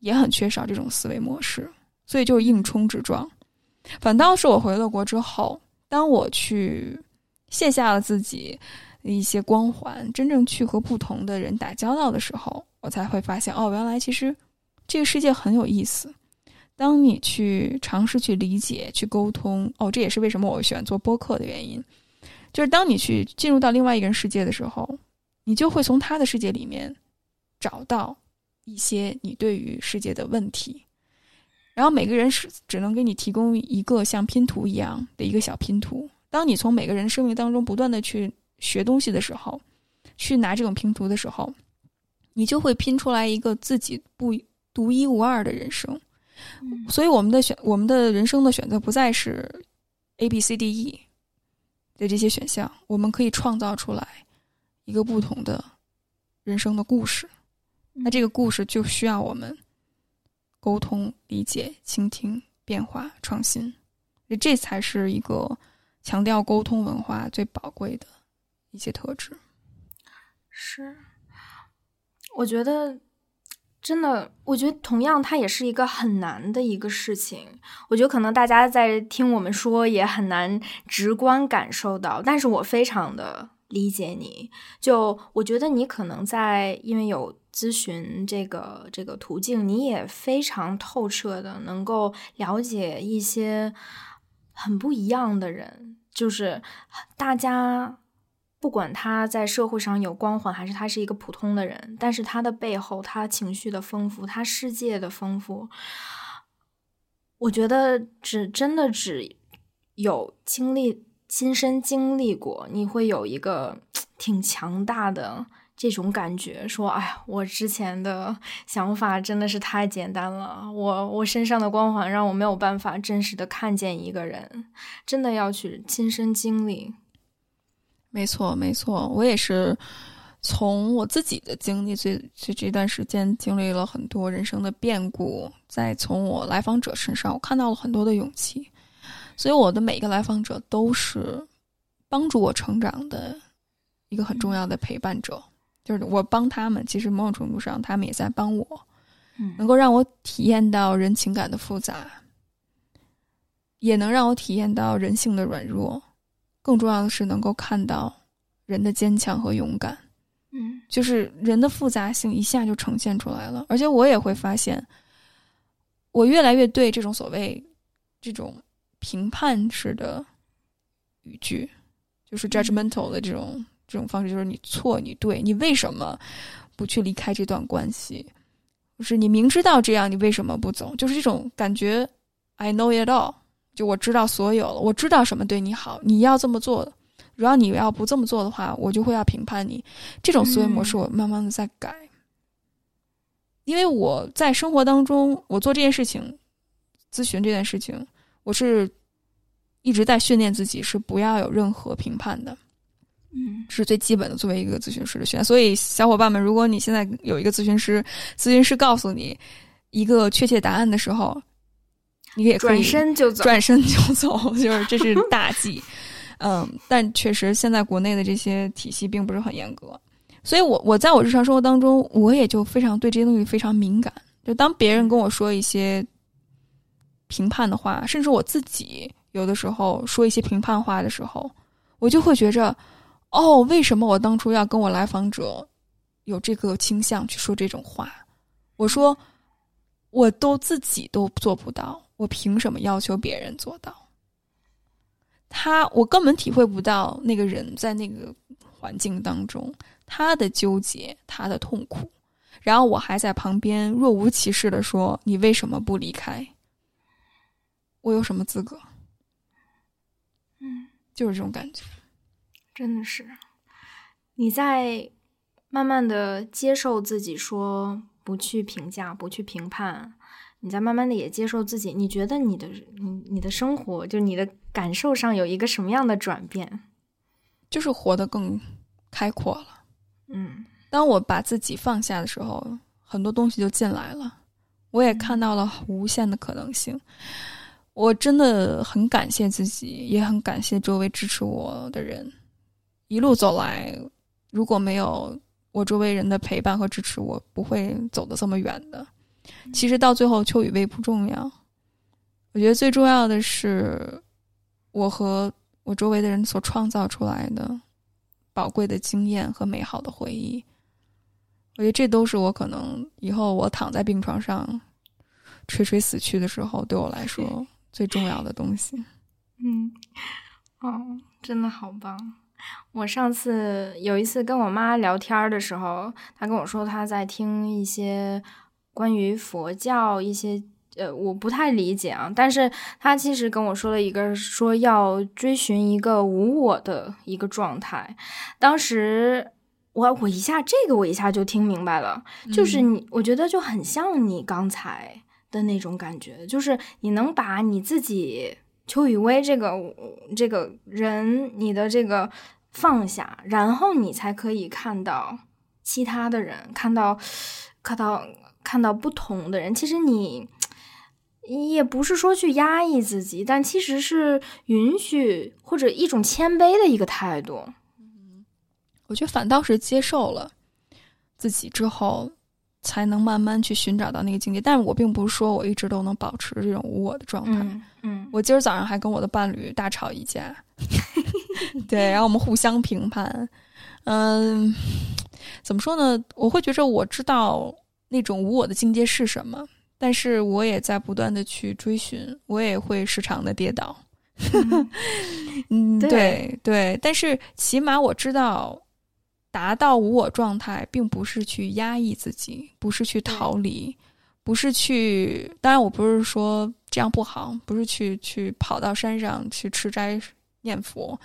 也很缺少这种思维模式，所以就硬冲直撞。反倒是我回了国之后，当我去卸下了自己一些光环，真正去和不同的人打交道的时候，我才会发现，哦，原来其实这个世界很有意思。当你去尝试去理解、去沟通，哦，这也是为什么我喜欢做播客的原因。就是当你去进入到另外一个人世界的时候，你就会从他的世界里面找到。一些你对于世界的问题，然后每个人是只能给你提供一个像拼图一样的一个小拼图。当你从每个人生命当中不断的去学东西的时候，去拿这种拼图的时候，你就会拼出来一个自己不独一无二的人生。所以我们的选，我们的人生的选择不再是 A、B、C、D、E 的这些选项，我们可以创造出来一个不同的人生的故事。那这个故事就需要我们沟通、理解、倾听、变化、创新，这才是一个强调沟通文化最宝贵的一些特质。是，我觉得真的，我觉得同样，它也是一个很难的一个事情。我觉得可能大家在听我们说也很难直观感受到，但是我非常的理解你。就我觉得你可能在因为有。咨询这个这个途径，你也非常透彻的能够了解一些很不一样的人，就是大家不管他在社会上有光环，还是他是一个普通的人，但是他的背后，他情绪的丰富，他世界的丰富，我觉得只真的只有经历亲身经历过，你会有一个 挺强大的。这种感觉，说，哎呀，我之前的想法真的是太简单了。我我身上的光环让我没有办法真实的看见一个人，真的要去亲身经历。没错，没错，我也是从我自己的经历，这这这段时间经历了很多人生的变故，再从我来访者身上，我看到了很多的勇气。所以我的每一个来访者都是帮助我成长的一个很重要的陪伴者。就是我帮他们，其实某种程度上，他们也在帮我，嗯能够让我体验到人情感的复杂，也能让我体验到人性的软弱，更重要的是能够看到人的坚强和勇敢。嗯，就是人的复杂性一下就呈现出来了，而且我也会发现，我越来越对这种所谓这种评判式的语句，就是 judgmental 的这种。这种方式就是你错，你对，你为什么不去离开这段关系？就是你明知道这样，你为什么不走？就是这种感觉，I know it all，就我知道所有了，我知道什么对你好，你要这么做。如果你要不这么做的话，我就会要评判你。这种思维模式，我慢慢的在改。因为我在生活当中，我做这件事情，咨询这件事情，我是一直在训练自己，是不要有任何评判的。嗯，是最基本的，作为一个咨询师的训练。所以，小伙伴们，如果你现在有一个咨询师，咨询师告诉你一个确切答案的时候，你也可以转身就走，转身就走，就是这是 大忌。嗯，但确实现在国内的这些体系并不是很严格。所以，我我在我日常生活当中，我也就非常对这些东西非常敏感。就当别人跟我说一些评判的话，甚至我自己有的时候说一些评判话的时候，我就会觉着，哦，为什么我当初要跟我来访者有这个倾向去说这种话？我说，我都自己都做不到，我凭什么要求别人做到？他，我根本体会不到那个人在那个环境当中。他的纠结，他的痛苦，然后我还在旁边若无其事的说：“你为什么不离开？我有什么资格？”嗯，就是这种感觉，真的是你在慢慢的接受自己，说不去评价，不去评判，你在慢慢的也接受自己。你觉得你的你你的生活，就你的感受上有一个什么样的转变？就是活得更开阔了。嗯，当我把自己放下的时候，很多东西就进来了。我也看到了无限的可能性。我真的很感谢自己，也很感谢周围支持我的人。一路走来，如果没有我周围人的陪伴和支持，我不会走得这么远的。其实到最后，秋雨薇不重要。我觉得最重要的是我和我周围的人所创造出来的。宝贵的经验和美好的回忆，我觉得这都是我可能以后我躺在病床上垂垂死去的时候，对我来说最重要的东西。嗯，哦，真的好棒！我上次有一次跟我妈聊天的时候，她跟我说她在听一些关于佛教一些。呃，我不太理解啊，但是他其实跟我说了一个，说要追寻一个无我的一个状态。当时我我一下这个我一下就听明白了，就是你，我觉得就很像你刚才的那种感觉，就是你能把你自己邱雨薇这个这个人，你的这个放下，然后你才可以看到其他的人，看到看到看到不同的人。其实你。也不是说去压抑自己，但其实是允许或者一种谦卑的一个态度。嗯，我觉得反倒是接受了自己之后，才能慢慢去寻找到那个境界。但是我并不是说我一直都能保持这种无我的状态。嗯，我今儿早上还跟我的伴侣大吵一架，对，然后我们互相评判。嗯，怎么说呢？我会觉着我知道那种无我的境界是什么。但是我也在不断的去追寻，我也会时常的跌倒。嗯，对对，但是起码我知道，达到无我状态，并不是去压抑自己，不是去逃离，不是去。当然，我不是说这样不好，不是去去跑到山上去吃斋念佛，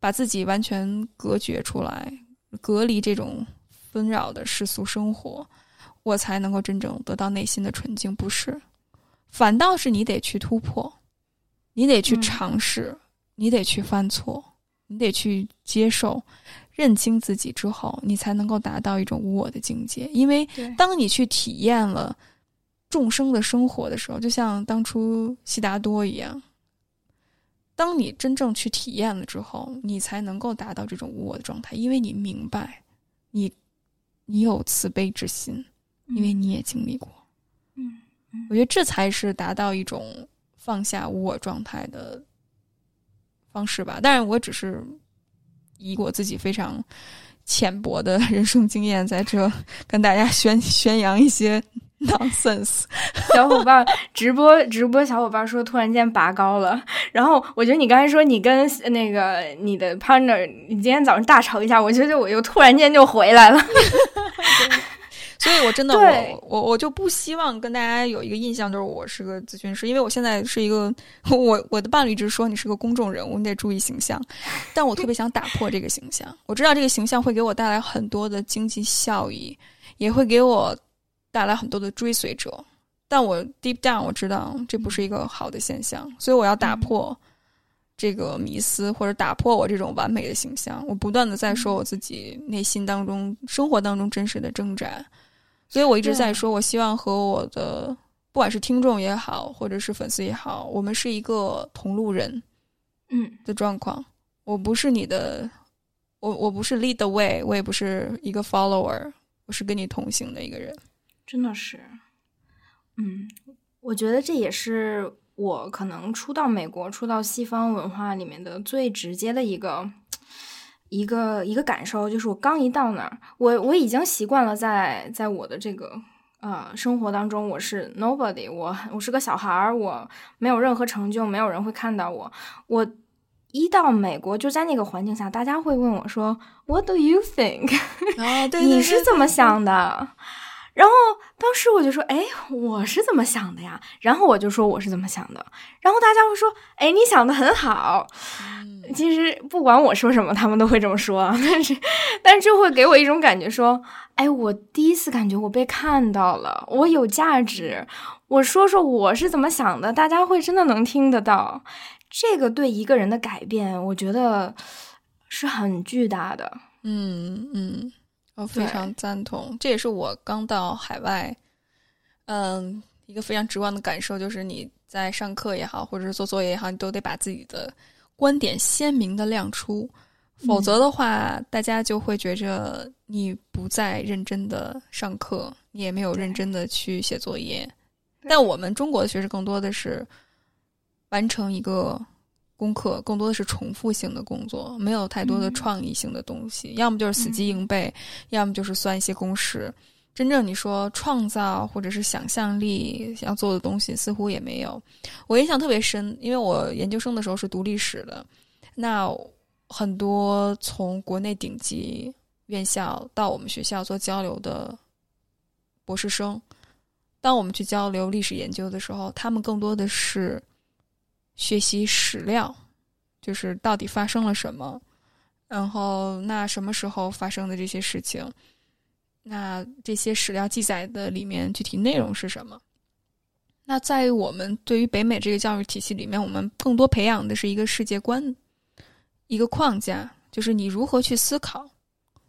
把自己完全隔绝出来，隔离这种纷扰的世俗生活。我才能够真正得到内心的纯净，不是？反倒是你得去突破，你得去尝试，你得去犯错，你得去接受、认清自己之后，你才能够达到一种无我的境界。因为当你去体验了众生的生活的时候，就像当初悉达多一样，当你真正去体验了之后，你才能够达到这种无我的状态，因为你明白，你你有慈悲之心。因为你也经历过，嗯，我觉得这才是达到一种放下无我状态的方式吧。当然我只是以我自己非常浅薄的 人生经验，在这跟大家宣宣扬一些 nonsense。小伙伴直播直播，小伙伴说突然间拔高了。然后我觉得你刚才说你跟那个你的 partner，你今天早上大吵一架，我觉得我又突然间就回来了。所以我真的我我我就不希望跟大家有一个印象，就是我是个咨询师，因为我现在是一个我我的伴侣一直说你是个公众人物，你得注意形象，但我特别想打破这个形象。我知道这个形象会给我带来很多的经济效益，也会给我带来很多的追随者，但我 deep down 我知道这不是一个好的现象，所以我要打破。这个迷思，或者打破我这种完美的形象，我不断的在说我自己内心当中、生活当中真实的挣扎，所以我一直在说，我希望和我的不管是听众也好，或者是粉丝也好，我们是一个同路人，嗯的状况。我不是你的，我我不是 lead the way，我也不是一个 follower，我是跟你同行的一个人。真的是，嗯，我觉得这也是。我可能初到美国，初到西方文化里面的最直接的一个一个一个感受，就是我刚一到那儿，我我已经习惯了在在我的这个呃生活当中，我是 nobody，我我是个小孩儿，我没有任何成就，没有人会看到我。我一到美国，就在那个环境下，大家会问我说：“What do you think？” 哦，对，你是怎么想的？然后当时我就说：“哎，我是怎么想的呀？”然后我就说：“我是怎么想的。”然后大家会说：“哎，你想的很好。”其实不管我说什么，他们都会这么说。但是，但是就会给我一种感觉，说：“哎，我第一次感觉我被看到了，我有价值。我说说我是怎么想的，大家会真的能听得到。这个对一个人的改变，我觉得是很巨大的。嗯嗯。我非常赞同，这也是我刚到海外，嗯，一个非常直观的感受，就是你在上课也好，或者是做作业也好，你都得把自己的观点鲜明的亮出，否则的话，大家就会觉着你不再认真的上课，你也没有认真的去写作业。但我们中国的学生更多的是完成一个。功课更多的是重复性的工作，没有太多的创意性的东西，要么就是死记硬背，要么就是算一些公式。真正你说创造或者是想象力要做的东西，似乎也没有。我印象特别深，因为我研究生的时候是读历史的，那很多从国内顶级院校到我们学校做交流的博士生，当我们去交流历史研究的时候，他们更多的是。学习史料，就是到底发生了什么，然后那什么时候发生的这些事情，那这些史料记载的里面具体内容是什么？那在于我们对于北美这个教育体系里面，我们更多培养的是一个世界观，一个框架，就是你如何去思考。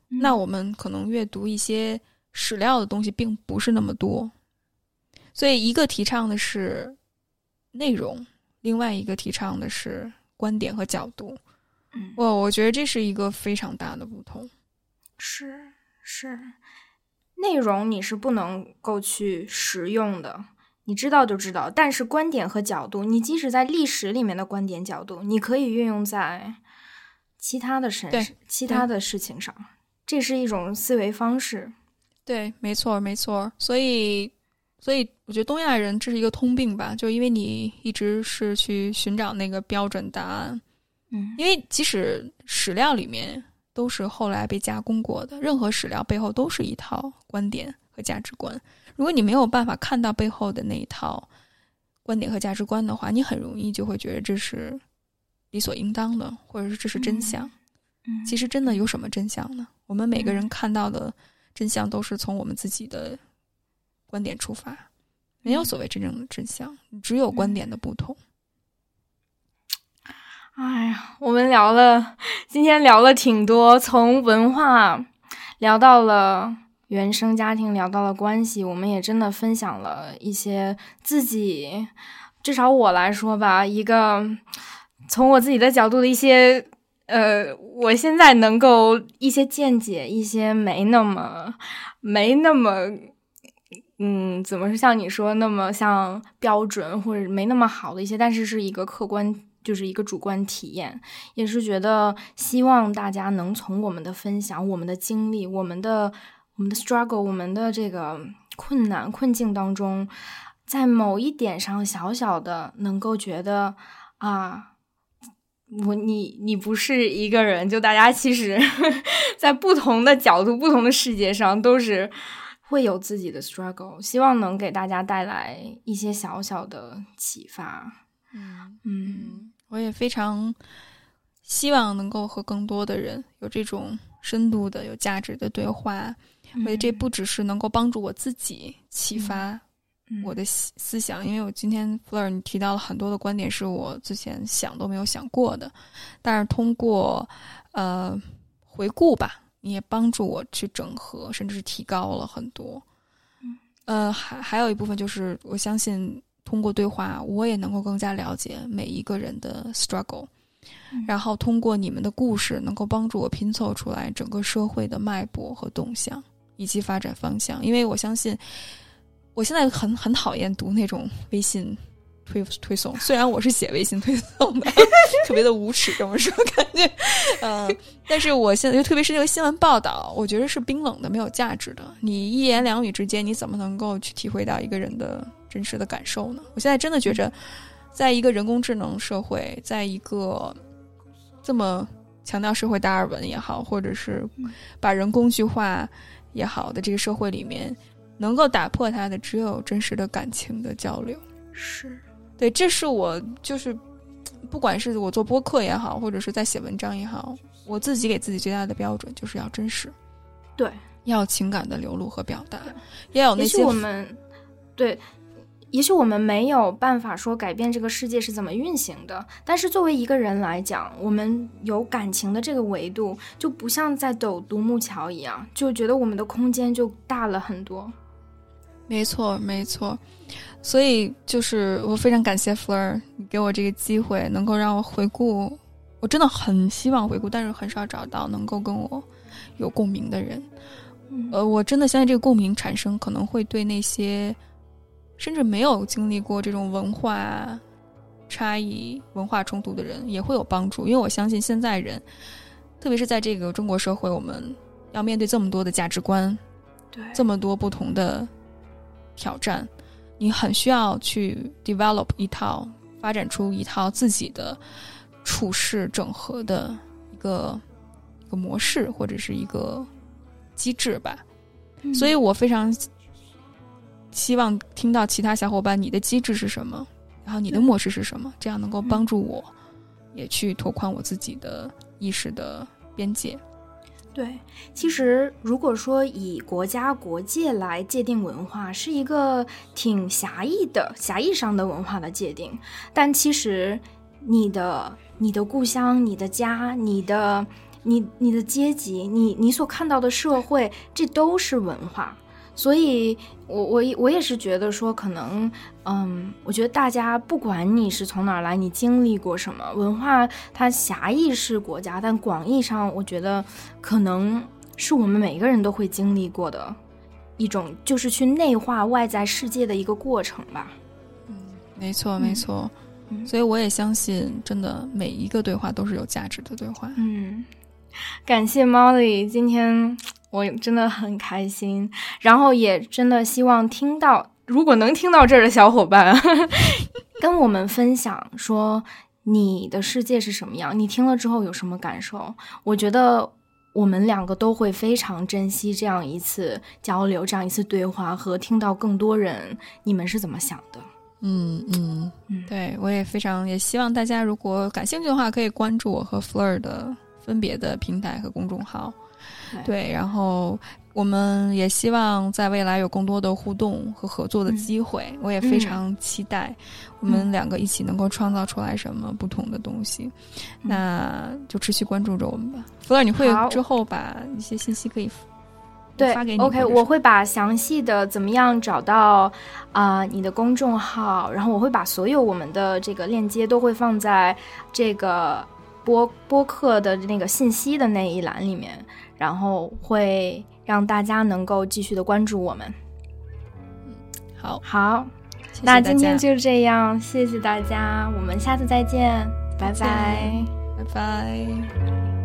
那我们可能阅读一些史料的东西并不是那么多，所以一个提倡的是内容。另外一个提倡的是观点和角度，嗯，我我觉得这是一个非常大的不同。是是，内容你是不能够去实用的，你知道就知道。但是观点和角度，你即使在历史里面的观点角度，你可以运用在其他的身上、其他的事情上，这是一种思维方式。对，没错，没错。所以。所以我觉得东亚人这是一个通病吧，就因为你一直是去寻找那个标准答案，嗯，因为即使史料里面都是后来被加工过的，任何史料背后都是一套观点和价值观。如果你没有办法看到背后的那一套观点和价值观的话，你很容易就会觉得这是理所应当的，或者是这是真相。嗯，其实真的有什么真相呢？我们每个人看到的真相都是从我们自己的。观点出发，没有所谓真正的真相，只有观点的不同。哎呀，我们聊了，今天聊了挺多，从文化聊到了原生家庭，聊到了关系，我们也真的分享了一些自己，至少我来说吧，一个从我自己的角度的一些，呃，我现在能够一些见解，一些没那么没那么。嗯，怎么是像你说那么像标准或者没那么好的一些，但是是一个客观，就是一个主观体验，也是觉得希望大家能从我们的分享、我们的经历、我们的我们的 struggle、我们的这个困难困境当中，在某一点上小小的能够觉得啊，我你你不是一个人，就大家其实，在不同的角度、不同的世界上都是。会有自己的 struggle，希望能给大家带来一些小小的启发。嗯嗯，我也非常希望能够和更多的人有这种深度的、有价值的对话。我觉得这不只是能够帮助我自己启发我的思思想，因为我今天 Fleur 你提到了很多的观点是我之前想都没有想过的，但是通过呃回顾吧，你也帮助我去整合，甚至是提高了很多。呃，还还有一部分就是我相信通过对话，我也能够更加了解每一个人的 struggle，然后通过你们的故事，能够帮助我拼凑出来整个社会的脉搏和动向。以及发展方向，因为我相信，我现在很很讨厌读那种微信推推送，虽然我是写微信推送的，特别的无耻，这么说感觉，嗯，但是我现在就特别是那个新闻报道，我觉得是冰冷的，没有价值的。你一言两语之间，你怎么能够去体会到一个人的真实的感受呢？我现在真的觉着，在一个人工智能社会，在一个这么强调社会达尔文也好，或者是把人工具化。也好的这个社会里面，能够打破它的只有真实的感情的交流。是对，这是我就是，不管是我做播客也好，或者是在写文章也好，我自己给自己最大的标准就是要真实。对，要情感的流露和表达，要有那些我们对。也许我们没有办法说改变这个世界是怎么运行的，但是作为一个人来讲，我们有感情的这个维度，就不像在走独木桥一样，就觉得我们的空间就大了很多。没错，没错。所以就是我非常感谢 Fleur，你给我这个机会，能够让我回顾。我真的很希望回顾，但是很少找到能够跟我有共鸣的人。呃，我真的相信这个共鸣产生，可能会对那些。甚至没有经历过这种文化差异、文化冲突的人也会有帮助，因为我相信现在人，特别是在这个中国社会，我们要面对这么多的价值观，对这么多不同的挑战，你很需要去 develop 一套、发展出一套自己的处事整合的一个一个模式或者是一个机制吧。所以我非常。希望听到其他小伙伴，你的机制是什么？然后你的模式是什么？这样能够帮助我，也去拓宽我自己的意识的边界。对，其实如果说以国家国界来界定文化，是一个挺狭义的、狭义上的文化的界定。但其实，你的、你的故乡、你的家、你的、你、你的阶级、你、你所看到的社会，这都是文化。所以，我我我也是觉得说，可能，嗯，我觉得大家不管你是从哪儿来，你经历过什么文化，它狭义是国家，但广义上，我觉得可能是我们每一个人都会经历过的一种，就是去内化外在世界的一个过程吧。嗯，没错，没错。所以我也相信，真的每一个对话都是有价值的对话。嗯，感谢 Molly 今天。我真的很开心，然后也真的希望听到，如果能听到这儿的小伙伴，跟我们分享说你的世界是什么样，你听了之后有什么感受？我觉得我们两个都会非常珍惜这样一次交流，这样一次对话和听到更多人你们是怎么想的。嗯嗯嗯，对我也非常也希望大家如果感兴趣的话，可以关注我和 Fleur 的分别的平台和公众号。对，然后我们也希望在未来有更多的互动和合作的机会。我也非常期待我们两个一起能够创造出来什么不同的东西。那就持续关注着我们吧。弗乐，你会之后把一些信息可以对发给你。OK，我会把详细的怎么样找到啊你的公众号，然后我会把所有我们的这个链接都会放在这个播播客的那个信息的那一栏里面。然后会让大家能够继续的关注我们。好，好，那今天就这样，谢谢大家，我们下次再见，拜拜，拜拜。